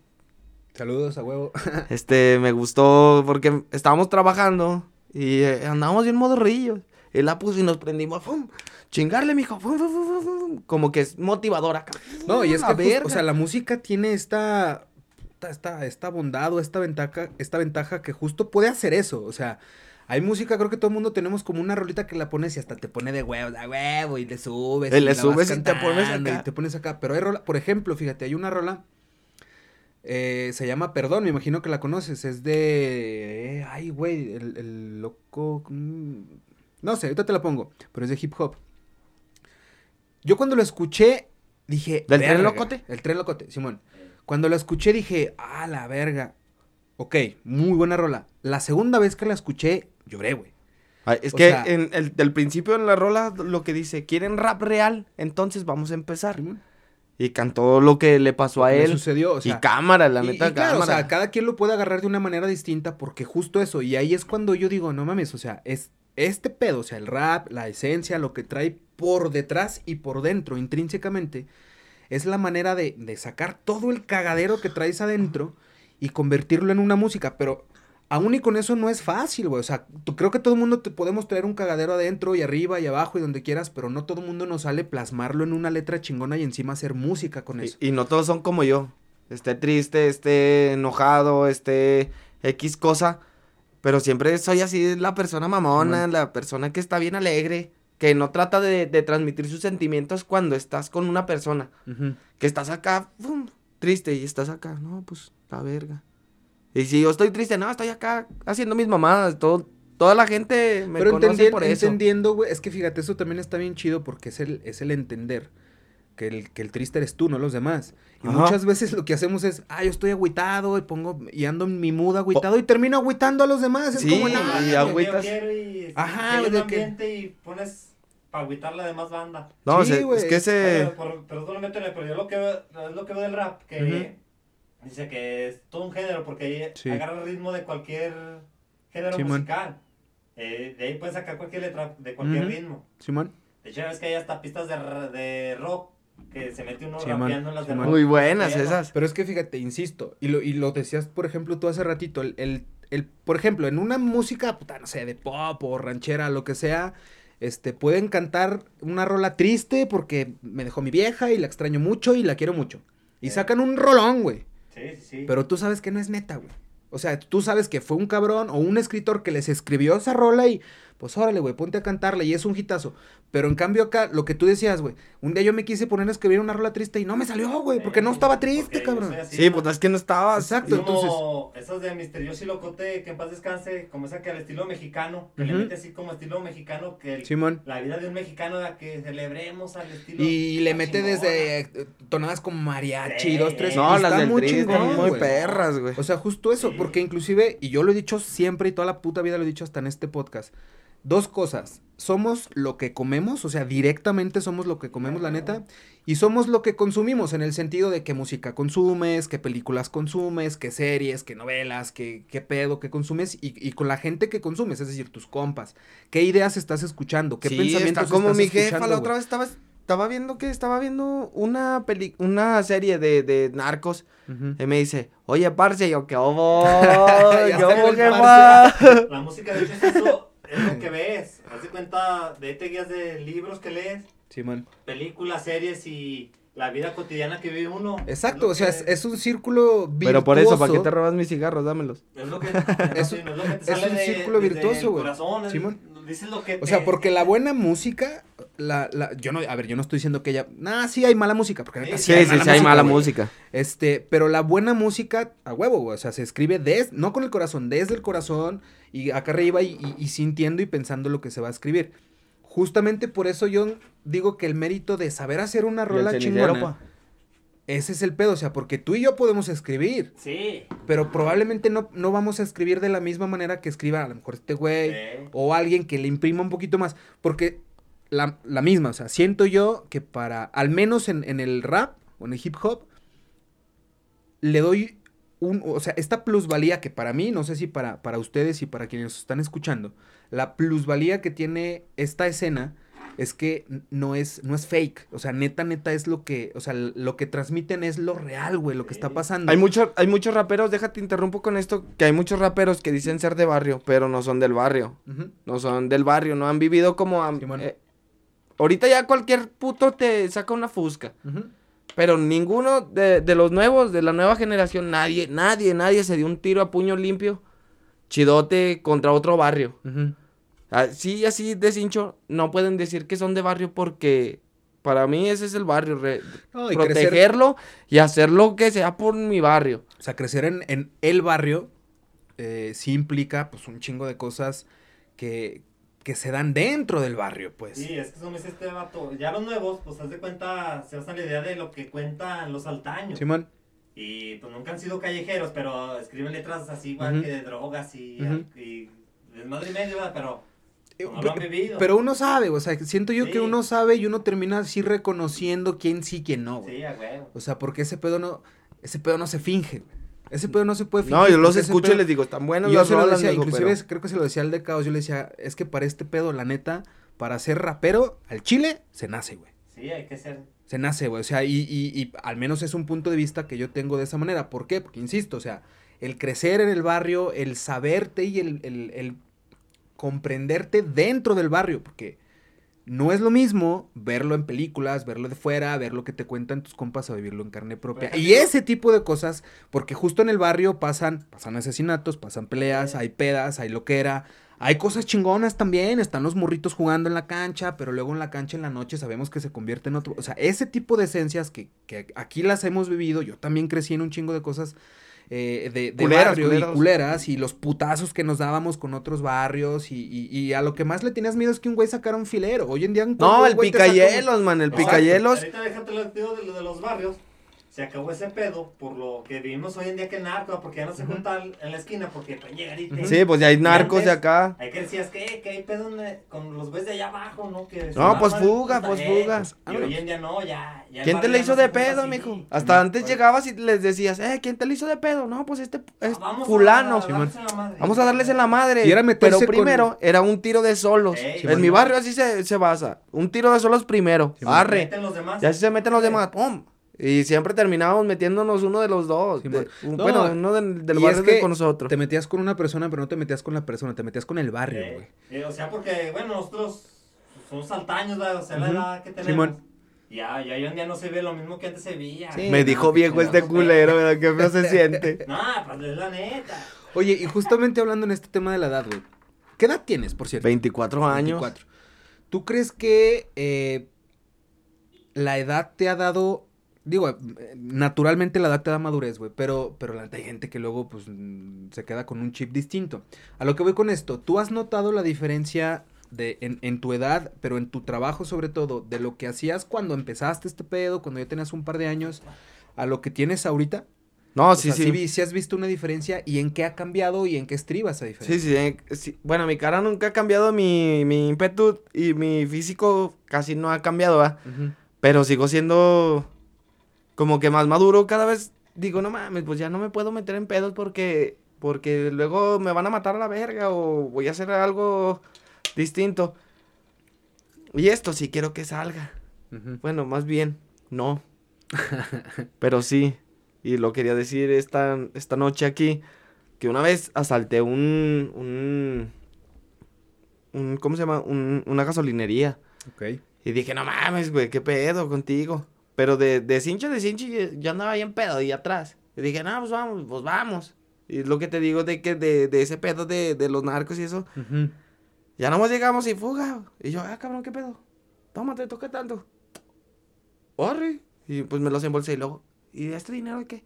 Saludos a huevo. este, me gustó porque estábamos trabajando y eh, andábamos bien modorrillos. Él la puso y nos prendimos, ¡fum! Chingarle, mijo. Como que es motivadora. No, y es que, pues, o sea, la música tiene esta, esta, esta, bondad o esta ventaja, esta ventaja que justo puede hacer eso. O sea, hay música, creo que todo el mundo tenemos como una rolita que la pones y hasta te pone de huevo, de huevo, y le subes. Y le subes y te pones cantando, acá. Y te pones acá. Pero hay rola, por ejemplo, fíjate, hay una rola. eh, se llama Perdón, me imagino que la conoces. Es de. eh, ay, güey, el, el loco. mm, No sé, ahorita te la pongo. Pero es de hip hop. Yo cuando lo escuché, dije. ¿Del Tren. Locote? El tren locote, Simón. Cuando lo escuché, dije, ah, la verga. Ok, muy buena rola. La segunda vez que la escuché, lloré, güey. Ay, es o que sea- en el del principio en la rola lo que dice, ¿quieren rap real? Entonces vamos a empezar. Y cantó lo que le pasó a él. sucedió, o sea. y cámara, la y- neta, y claro, o cámara. sea, cada quien lo puede agarrar de una manera distinta porque justo eso, y ahí es cuando yo digo, no mames, o sea, es este pedo, o sea, el rap, la esencia, lo que trae por detrás y por dentro, intrínsecamente, es la manera de, de sacar todo el cagadero que traes adentro y convertirlo en una música, pero aún y con eso no es fácil, güey, o sea, creo que todo el mundo te podemos traer un cagadero adentro y arriba y abajo y donde quieras, pero no todo el mundo nos sale plasmarlo en una letra chingona y encima hacer música con eso. Y, y no todos son como yo. Esté triste, esté enojado, esté X cosa. Pero siempre soy así la persona mamona, la persona que está bien alegre, que no trata de, de transmitir sus sentimientos cuando estás con una persona. Que estás acá, triste, y estás acá, no, pues, la verga. Y si yo estoy triste, no, estoy acá haciendo mis mamadas, todo, toda la gente me Pero conoce por eso. entendiendo, güey, es que fíjate, eso también está bien chido porque es el, es el entender que el, que el triste eres tú, no los demás. Y Ajá. muchas veces lo que hacemos es, ah, yo estoy agüitado y pongo, y ando en mi mood agüitado y termino agüitando a los demás. Es Sí, como, y no, agüi- Yo agüitas. quiero y Ajá, Ajá, de que- y pones para agüitar la demás banda. No, Sí, se- güey. es que ese... Pero, métele, pero yo lo que veo, es lo que veo del rap, que dice que es todo un género, porque ahí Sí. agarra el ritmo de cualquier género Sí, musical. Eh, de ahí puedes sacar cualquier letra de cualquier ritmo. Simón. De hecho, ves que hay hasta pistas de, r- de rock que se mete uno Sí, rapeando en las de Sí, rock. Muy buenas Pero- esas. Pero es que fíjate, insisto, y lo, y lo decías, por ejemplo, tú hace ratito, el, el, el- por ejemplo, en una música, puta, no sé, de pop o ranchera, lo que sea, este, pueden cantar una rola triste porque me dejó mi vieja y la extraño mucho y la quiero mucho. Y Sí. sacan un rolón, güey. Sí, sí, sí. Pero tú sabes que no es neta, güey. O sea, tú sabes que fue un cabrón o un escritor que les escribió esa rola y pues órale, güey, ponte a cantarla y es un hitazo. Pero en cambio acá, lo que tú decías, güey, un día yo me quise poner a escribir una rola triste y no me salió, güey, porque no estaba triste, cabrón. así, Sí, ¿no? pues es que no estabas. Exacto. Como entonces- esas de Misterioso y Locote, que en paz descanse, como esa que al estilo mexicano, que le Ujú. mete así como estilo mexicano, que el- Simón. la vida de un mexicano, la que celebremos al estilo. Y le mete chingona. desde eh, tonadas como mariachi, Sí. dos, tres. No, y las está del muy Tri chingón, están muy perras, güey. O sea, justo eso, Sí. porque inclusive, y yo lo he dicho siempre y toda la puta vida lo he dicho hasta en este podcast, dos cosas, somos lo que comemos, o sea, directamente somos lo que comemos, la neta, y somos lo que consumimos, en el sentido de qué música consumes, qué películas consumes, qué series, qué novelas, qué, qué pedo que consumes, y, y con la gente que consumes, es decir, tus compas, qué ideas estás escuchando, qué sí, pensamientos está como estás mi jefa la otra vez estaba, estaba viendo que estaba viendo una peli, una serie de, de narcos Ujú. y me dice, oye, parce, yo qué hubo, Ya qué. La música, de hecho, es eso, es lo que ves. Haz de cuenta, de ahí te guías de libros que lees, Simón. películas, series y la vida cotidiana que vive uno. Exacto, o sea, es, es un círculo virtuoso. Pero por eso, ¿para qué te robas mis cigarros? Dámelos. Es lo que, Es sí, un- no es lo que te es sale un de- círculo virtuoso, güey. Simón. Dices lo que O te- sea, porque la buena música, la, la, yo no, a ver, yo no estoy diciendo que ella, nah, sí hay mala música, porque Sí, Sí, sí, sí, hay mala música. Este, pero la buena música, a huevo, güey, o sea, se escribe des, no con el corazón, desde el corazón, y acá arriba, y, y- y sintiendo y pensando lo que se va a escribir. justamente por eso yo digo que el mérito de saber hacer una rola chingona, ese es el pedo, o sea, porque tú y yo podemos escribir, Sí. pero probablemente no, no vamos a escribir de la misma manera que escriba a lo mejor este güey, Sí. o alguien que le imprima un poquito más, porque la, la misma, o sea, siento yo que para, al menos en, en el rap o en el hip hop, le doy un, o sea, esta plusvalía que para mí, no sé si para, para ustedes y para quienes están escuchando, la plusvalía que tiene esta escena es que no es, no es fake, o sea, neta, neta es lo que, o sea, lo que transmiten es lo real, güey, lo que está Sí. pasando. Hay, mucho, hay muchos raperos, déjate interrumpo con esto, que hay muchos raperos que dicen ser de barrio, pero no son del barrio. No son del barrio, no han vivido como... eh, ahorita ya cualquier puto te saca una fusca. Pero ninguno de, de los nuevos, de la nueva generación, nadie, nadie, nadie se dio un tiro a puño limpio, chidote contra otro barrio. Ujú. Así, así de cincho, no pueden decir que son de barrio porque para mí ese es el barrio, re- No, y crecer- protegerlo y hacer lo que sea por mi barrio. O sea, crecer en, en el barrio eh, sí implica pues un chingo de cosas que, que se dan dentro del barrio, pues. Sí, es que me dice este vato. Ya los nuevos, pues haz de cuenta, se basan en la idea de lo que cuentan los altaños. Simón. Y pues nunca han sido callejeros, pero escriben letras así igual que de drogas y, Ujú. y desmadre y medio, ¿verdad? pero Eh, no lo han vivido. Pero uno sabe, o sea, siento yo que uno sabe y uno termina así reconociendo quién sí, quién no, güey. Sí, a huevo. O sea, porque ese pedo no, ese pedo no se finge, güey. Ese pedo no se puede fingir. No, yo los escucho pedo- y les digo, están buenos yo las se lo decía, inclusive pero- creo que se lo decía al de Caos, yo le decía, es que para este pedo, la neta, para ser rapero, al chile, se nace, güey. Sí, hay que ser. Se nace, güey. O sea, y, y, y al menos es un punto de vista que yo tengo de esa manera. ¿Por qué? Porque, insisto, o sea, el crecer en el barrio, el saberte y el, el- el comprenderte dentro del barrio, porque no es lo mismo verlo en películas, verlo de fuera, ver lo que te cuentan tus compas a vivirlo en carne propia. Por Y ese tipo de cosas, porque justo en el barrio pasan, pasan asesinatos, pasan peleas, hay pedas, hay loquera, hay cosas chingonas también, están los morritos jugando en la cancha, pero luego en la cancha en la noche sabemos que se convierte en otro. O sea, ese tipo de esencias que, que aquí las hemos vivido, yo también crecí en un chingo de cosas eh, de, de Culeras, barrio culeras. y culeras y los putazos que nos dábamos con otros barrios y, y- y a lo que más le tenías miedo es que un güey sacara un filero. Hoy en día un No, el picayelos, man, el picayelos. Ahorita déjate digo de, lo de los barrios. Se acabó ese pedo por lo que vivimos hoy en día que el narco, porque ya no se juntan en la esquina porque pueden llegar y te... Sí, pues ya hay narcos de acá. Ahí que decías que, que hay pedo con los güeyes de allá abajo, ¿no? Que No, pues fuga, pues eh, fuga. Y hoy en día no, ya. ya ¿Quién te le hizo de pedo, así. mijo? Hasta antes Pues- llegabas y les decías, eh, ¿quién te le hizo de pedo? No, pues este es Ah, Vamos fulano. A, a darles en la madre. Vamos a darles en la madre. Y era meterse Pero con- primero era un tiro de solos. Ey, en mi barrio así se, se basa. Un tiro de solos primero. Arre. Meten los demás. Ya así se meten los demás. ¡Pum! Y siempre terminábamos metiéndonos uno de los dos. Simón. de- un- No, bueno, uno del, del barrio es que con nosotros. Te metías con una persona, pero no te metías con la persona, te metías con el barrio, Eh, güey. eh, o sea, porque, bueno, nosotros somos saltaños, ¿verdad? o sea, la edad que tenemos. Simón. Ya, ya hoy en día no se ve lo mismo que antes se veía. Sí. Me no, dijo viejo este culero, ¿verdad? Qué feo se siente. No, pues es la neta. Oye, y justamente hablando en este tema de la edad, güey. ¿Qué edad tienes, por cierto? 24 años. 24. ¿Tú crees que eh, la edad te ha dado, digo, naturalmente la edad te da madurez, güey, pero, pero la hay gente que luego pues se queda con un chip distinto. A lo que voy con esto, ¿tú has notado la diferencia de, en, en tu edad, pero en tu trabajo sobre todo, de lo que hacías cuando empezaste este pedo, cuando ya tenías un par de años, a lo que tienes ahorita? No, O sí, sea, sí. vi- sí has visto una diferencia y en qué ha cambiado y en qué estriba esa Sí, diferencia. sí, eh, sí. Bueno, mi cara nunca ha cambiado, mi, mi ímpetu y mi físico casi no ha cambiado, ¿va? Pero sigo siendo como que más maduro cada vez. Digo, no mames, pues ya no me puedo meter en pedos porque, porque luego me van a matar a la verga o voy a hacer algo distinto. Y esto sí quiero que salga. Bueno, más bien, no. Pero sí. Y lo quería decir esta, esta noche aquí. Que una vez asalté un. un, un ¿Cómo se llama? Un- una gasolinería. Ok. Y dije, no mames, güey, qué pedo contigo. Pero de, de cincho, de cincho, yo- andaba ahí en pedo, ahí atrás. Y dije, no, pues vamos, pues vamos. Y lo que te digo de que de, de ese pedo de, de los narcos y eso. Ujú. Ya nomás llegamos y fuga. Y yo, ah, cabrón, qué pedo. Tómate, toca tanto. Orre. Y pues me los embolsé y luego, ¿y este dinero de qué?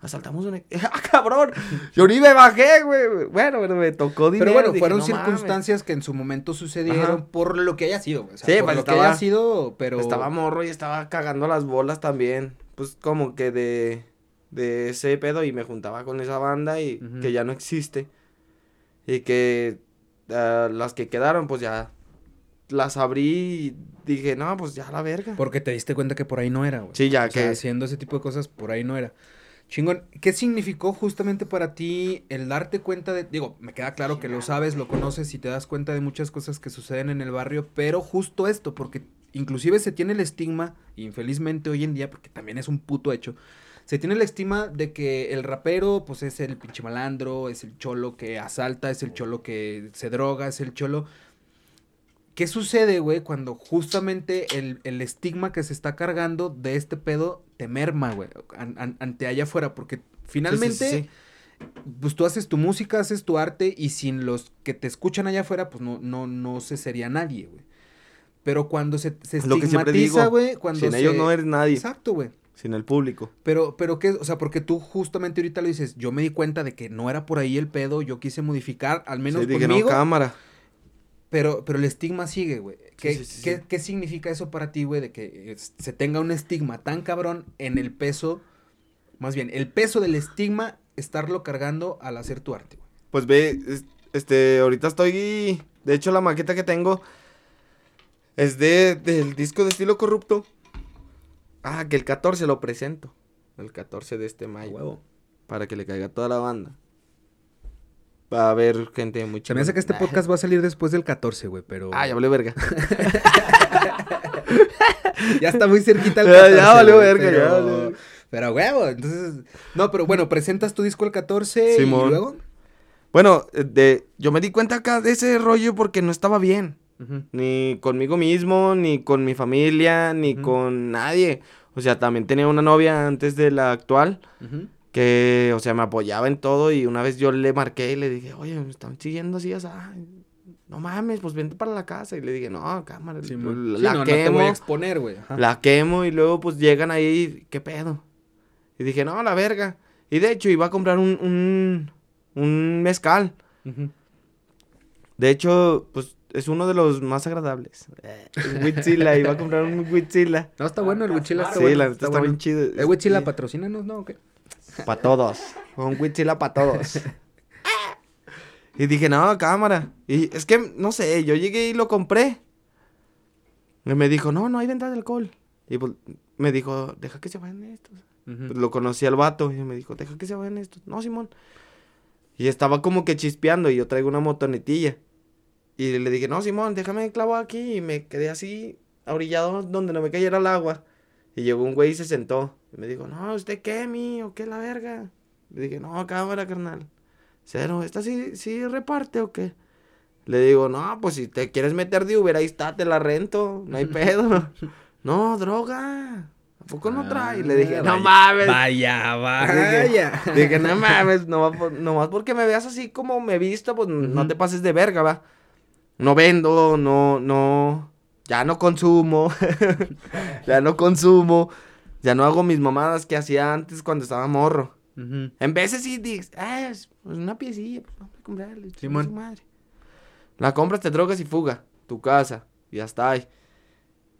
Asaltamos un... ¡Ah, cabrón! Yo ni me bajé, güey. Bueno, pero me tocó dinero. Pero bueno, dije, fueron "No mames". circunstancias que en su momento sucedieron Ajá. por lo que haya sido, güey. O sea, Sí, por pues lo que estaba- haya sido, pero... Estaba morro y estaba cagando las bolas también. Pues como que de, de ese pedo y me juntaba con esa banda y que ya no existe. Y que ah, las que quedaron, pues ya las abrí y dije, no, pues ya la verga. Porque te diste cuenta que por ahí no era, güey. Sí, ya O sea, que... haciendo ese tipo de cosas, por ahí no era. Chingón, ¿qué significó justamente para ti el darte cuenta de, digo, me queda claro que lo sabes, lo conoces y te das cuenta de muchas cosas que suceden en el barrio, pero justo esto, porque inclusive se tiene el estigma, infelizmente hoy en día, porque también es un puto hecho, se tiene el estigma de que el rapero, pues es el pinche malandro, es el cholo que asalta, es el cholo que se droga, es el cholo... ¿Qué sucede, güey, cuando justamente el, el estigma que se está cargando de este pedo te merma, güey, an- an- ante allá afuera? Porque finalmente, Sí, sí, sí. pues tú haces tu música, haces tu arte y sin los que te escuchan allá afuera, pues no, no, no se sería nadie, güey. Pero cuando se, se estigmatiza, güey, cuando Sin se... ellos no eres nadie, Exacto, güey. sin el público. Pero, pero qué, o sea, porque tú justamente ahorita lo dices, yo me di cuenta de que no era por ahí el pedo, yo quise modificar, al menos Sí, dije, no, conmigo, cámara. Pero, pero el estigma sigue, güey. ¿Qué, sí, sí, qué- sí. qué significa eso para ti, güey? De que eh, se tenga un estigma tan cabrón en el peso, más bien, el peso del estigma, estarlo cargando al hacer tu arte, güey. Pues ve, es- este, ahorita estoy, de hecho la maqueta que tengo es de, del disco de estilo corrupto. Ah, que el 14 lo presento, el 14 de este mayo, para que le caiga a toda la banda. Va a haber gente muy Se me hace que este podcast va a salir después del 14, güey, pero... Ah, ya vale verga. ya está muy cerquita el Ya- 14. ya valió verga, ya pero... valió verga. Pero, huevo, entonces... No, pero bueno, presentas tu disco el 14 Simón. y luego... Bueno, eh, de, yo me di cuenta acá de ese rollo porque no estaba bien. Ni conmigo mismo, ni con mi familia, ni con nadie. O sea, también tenía una novia antes de la actual. Ujú. Que, o sea, me apoyaba en todo y una vez yo le marqué y le dije, oye, me están siguiendo así, o sea, no mames, pues vente para la casa. Y le dije, no, cámara, Sí, mon. Sí, la no, no te quemo, voy a exponer, güey. la quemo y luego pues llegan ahí, ¿qué pedo? Y dije, no, la verga. Y de hecho iba a comprar un, un, un mezcal. De hecho, pues es uno de los más agradables. Un Huitzila, iba a comprar un Huitzila. No, está bueno, el Huichila está Sí, bueno. la neta está, bien chido. ¿El Huichila patrocínanos, no? ¿O qué? Para todos. Un Huitzila para todos. y dije, no, cámara. Y es que, no sé, yo llegué y lo compré. Y me dijo, no, no hay venta de alcohol. Y pues, me dijo, deja que se vayan estos. Pues, lo conocí al vato y me dijo, deja que se vayan estos. No, Simón. Y estaba como que chispeando y yo traigo una motonetilla. Y le dije, no, Simón, déjame clavo aquí. Y me quedé así, orillado donde no me cayera el agua. Y llegó un güey y se sentó. Y me dijo, no, ¿usted qué, mío? ¿Qué la verga? Le dije, no, cámara, carnal. Cero, ¿esta sí, sí reparte o qué? Le digo, no, pues si te quieres meter de Uber, ahí está, te la rento. No hay pedo. no, droga. ¿A poco no trae? Y le dije, Ah, no mames. Vaya, vaya. Dije, no mames, nomás, por- nomás porque me veas así como me he visto, pues no Ujú. te pases de verga, va. No vendo, no, no, ya no consumo, ya no consumo, ya no hago mis mamadas que hacía antes cuando estaba morro. Ujú. En veces sí dices, ah, es pues, una piecilla, pues vamos a comprarle, Simón. su madre. La compras, te drogas y fuga, tu casa, y ya está ahí.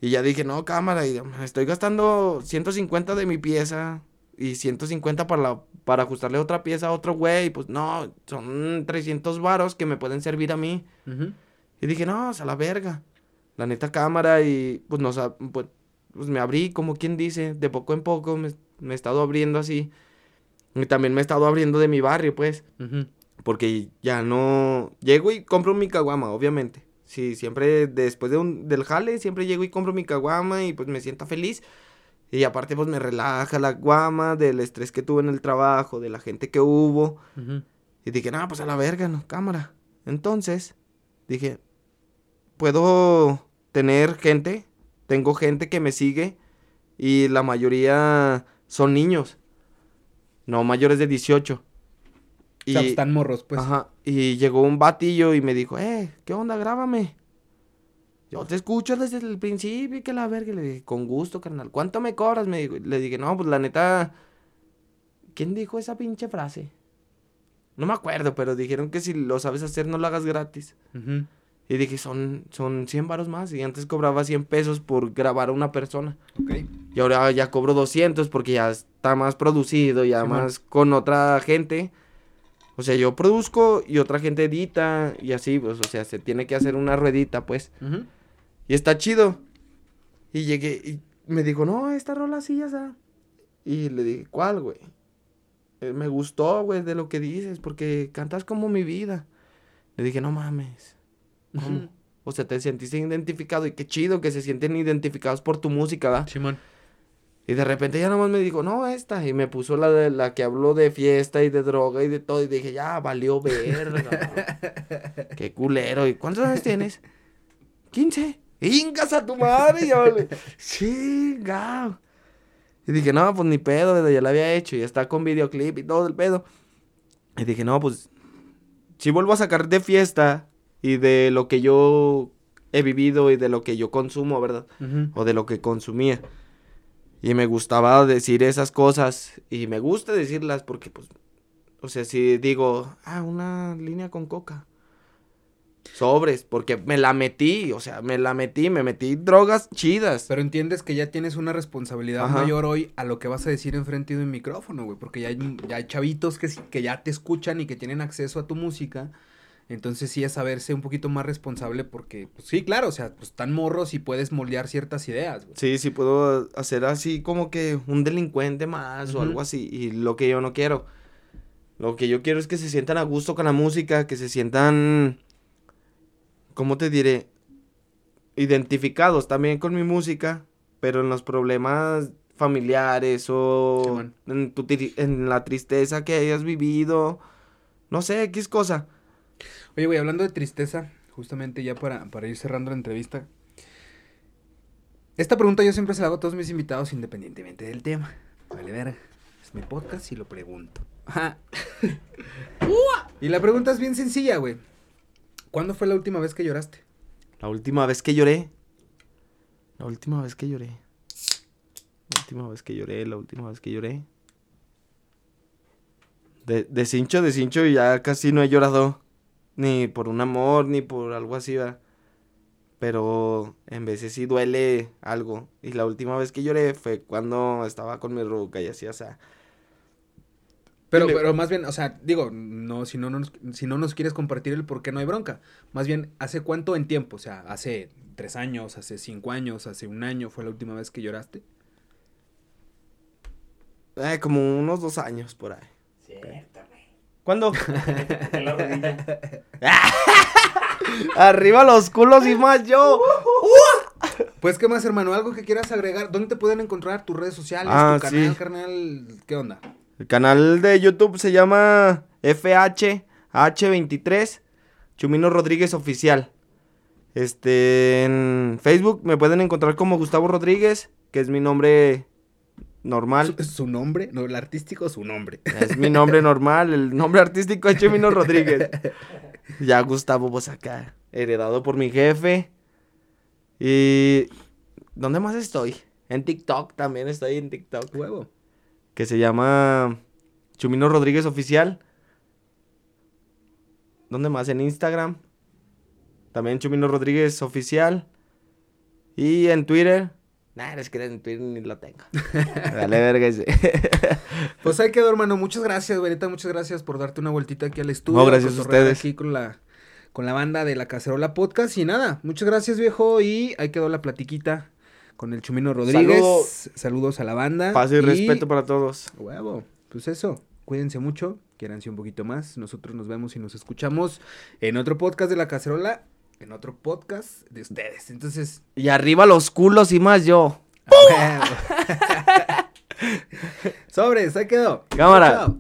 Y ya dije, no, cámara, y estoy gastando 150 de mi pieza y 150 para, la, para ajustarle otra pieza a otro güey. Pues no, son 300 varos que me pueden servir a mí. Y dije, no, a la verga. La neta cámara y pues, nos, pues, pues me abrí, como quien dice, de poco en poco me, me he estado abriendo así. Y también me he estado abriendo de mi barrio, pues. Porque ya no... Llego y compro mi caguama, obviamente. Sí, siempre después de un, del jale, siempre llego y compro mi caguama y pues me siento feliz. Y aparte pues me relaja la guama del estrés que tuve en el trabajo, de la gente que hubo. Y dije, no, pues a la verga, no, cámara. Entonces, dije, puedo tener gente, tengo gente que me sigue y la mayoría son niños, no mayores de 18. O sea, están morros, pues. Ajá, y llegó un batillo y me dijo, eh, ¿qué onda? Grábame. Yo te escucho desde el principio y que la verga. Y Le dije, con gusto, carnal. ¿Cuánto me cobras? Me dijo. Le dije, no, pues la neta, ¿quién dijo esa pinche frase? No me acuerdo, pero dijeron que si lo sabes hacer no lo hagas gratis. Ujú. Y dije, son, son 100 varos más. Y antes cobraba 100 pesos por grabar a una persona. Y ahora ya cobro 200 porque ya está más producido, ya Simón. más con otra gente. O sea, yo produzco y otra gente edita y así, pues, o sea, se tiene que hacer una ruedita, pues. Y está chido. Y llegué y me dijo, no, esta rola sí ya está. Y le dije, ¿cuál, güey? "Eh, Me gustó, güey, de lo que dices, porque cantas como mi vida. Le dije, no mames. ¿Cómo? O sea, te sentiste identificado y qué chido que se sienten identificados por tu música, ¿verdad? Simón. Y de repente ya nomás me dijo, no, esta. Y me puso la de la que habló de fiesta y de droga y de todo. Y dije, ya, valió verga. Qué culero. ¿Y cuántos años tienes? 15. ¡Ingas a tu madre! Y yo le, chingao. Y dije, no, pues ni pedo, ya la había hecho. Y está con videoclip y todo el pedo. Y dije, no, pues, si vuelvo a sacar de fiesta y de lo que yo he vivido y de lo que yo consumo, ¿verdad? O de lo que consumía. Y me gustaba decir esas cosas y me gusta decirlas porque pues o sea, si digo, ah, una línea con coca. Sobres, porque me la metí, o sea, me la metí, me metí drogas chidas. Pero entiendes que ya tienes una responsabilidad Ajá. mayor hoy a lo que vas a decir enfrente de un micrófono, güey. Porque ya hay, ya hay chavitos que, que ya te escuchan y que tienen acceso a tu música. Entonces sí es saberse un poquito más responsable porque, pues sí, claro, o sea, pues están morros y puedes moldear ciertas ideas, güey. Sí, sí puedo hacer así como que un delincuente más o algo así. Y lo que yo no quiero. Lo que yo quiero es que se sientan a gusto con la música, que se sientan, ¿cómo te diré? Identificados también con mi música, pero en los problemas familiares o en, tu en la tristeza que hayas vivido. No sé, X cosa. Oye, güey, hablando de tristeza, justamente ya para, para ir cerrando la entrevista. Esta pregunta yo siempre se la hago a todos mis invitados independientemente del tema. Vale, verga. Es mi podcast y lo pregunto. Ajá. y la pregunta es bien sencilla, güey. ¿Cuándo fue la última vez que lloraste? La última vez que lloré. La última vez que lloré. La última vez que lloré, la última vez que lloré. De, de cincho, de cincho, ya casi no he llorado. Ni por un amor, ni por algo así, ¿verdad? Pero en veces sí duele algo. Y la última vez que lloré fue cuando estaba con mi ruca y así, o sea. Pero, pero más bien, o sea, digo, no, si no, nos, si no nos quieres compartir el por qué no hay bronca. Más bien, ¿hace cuánto en tiempo? O sea, ¿hace tres años, hace cinco años, hace un año fue la última vez que lloraste? eh, como unos dos años por ahí. Güey. ¿Cuándo? En la rodilla. Arriba los culos y más yo. Pues, ¿qué más, hermano? ¿Algo que quieras agregar? ¿Dónde te pueden encontrar tus redes sociales, Ah, tu canal, sí. carnal? ¿Qué onda? El canal de YouTube se llama FHH23 Chumino Rodríguez Oficial. Este, en Facebook me pueden encontrar como Gustavo Rodríguez, que es mi nombre normal. ¿Su, su nombre? No, el artístico, su nombre. Es mi nombre normal, el nombre artístico es Chumino Rodríguez. Ya Gustavo, acá, heredado por mi jefe. Y... ¿Dónde más estoy? En TikTok, también estoy en TikTok Huevo. que se llama Chumino Rodríguez Oficial. ¿Dónde más? En Instagram. También Chumino Rodríguez Oficial. Y en Twitter. Nah, es que en Twitter ni lo tengo. Dale verga ese. Pues ahí quedó, hermano. Muchas gracias, güey. Neta, Muchas gracias por darte una vueltita aquí al estudio. No, gracias a ustedes. Aquí con la, con la banda de la Cacerola Podcast. Y nada, muchas gracias, viejo. Y ahí quedó la platiquita con el Chumino Rodríguez. Saludo. Saludos a la banda. Paz y respeto para todos. Huevo. Pues eso. Cuídense mucho. Quiéranse un poquito más. Nosotros nos vemos y nos escuchamos en otro podcast de la Cacerola. En otro podcast de ustedes. Entonces. Y arriba los culos y más yo. a huevo. Sobres, ahí quedó. Cámara.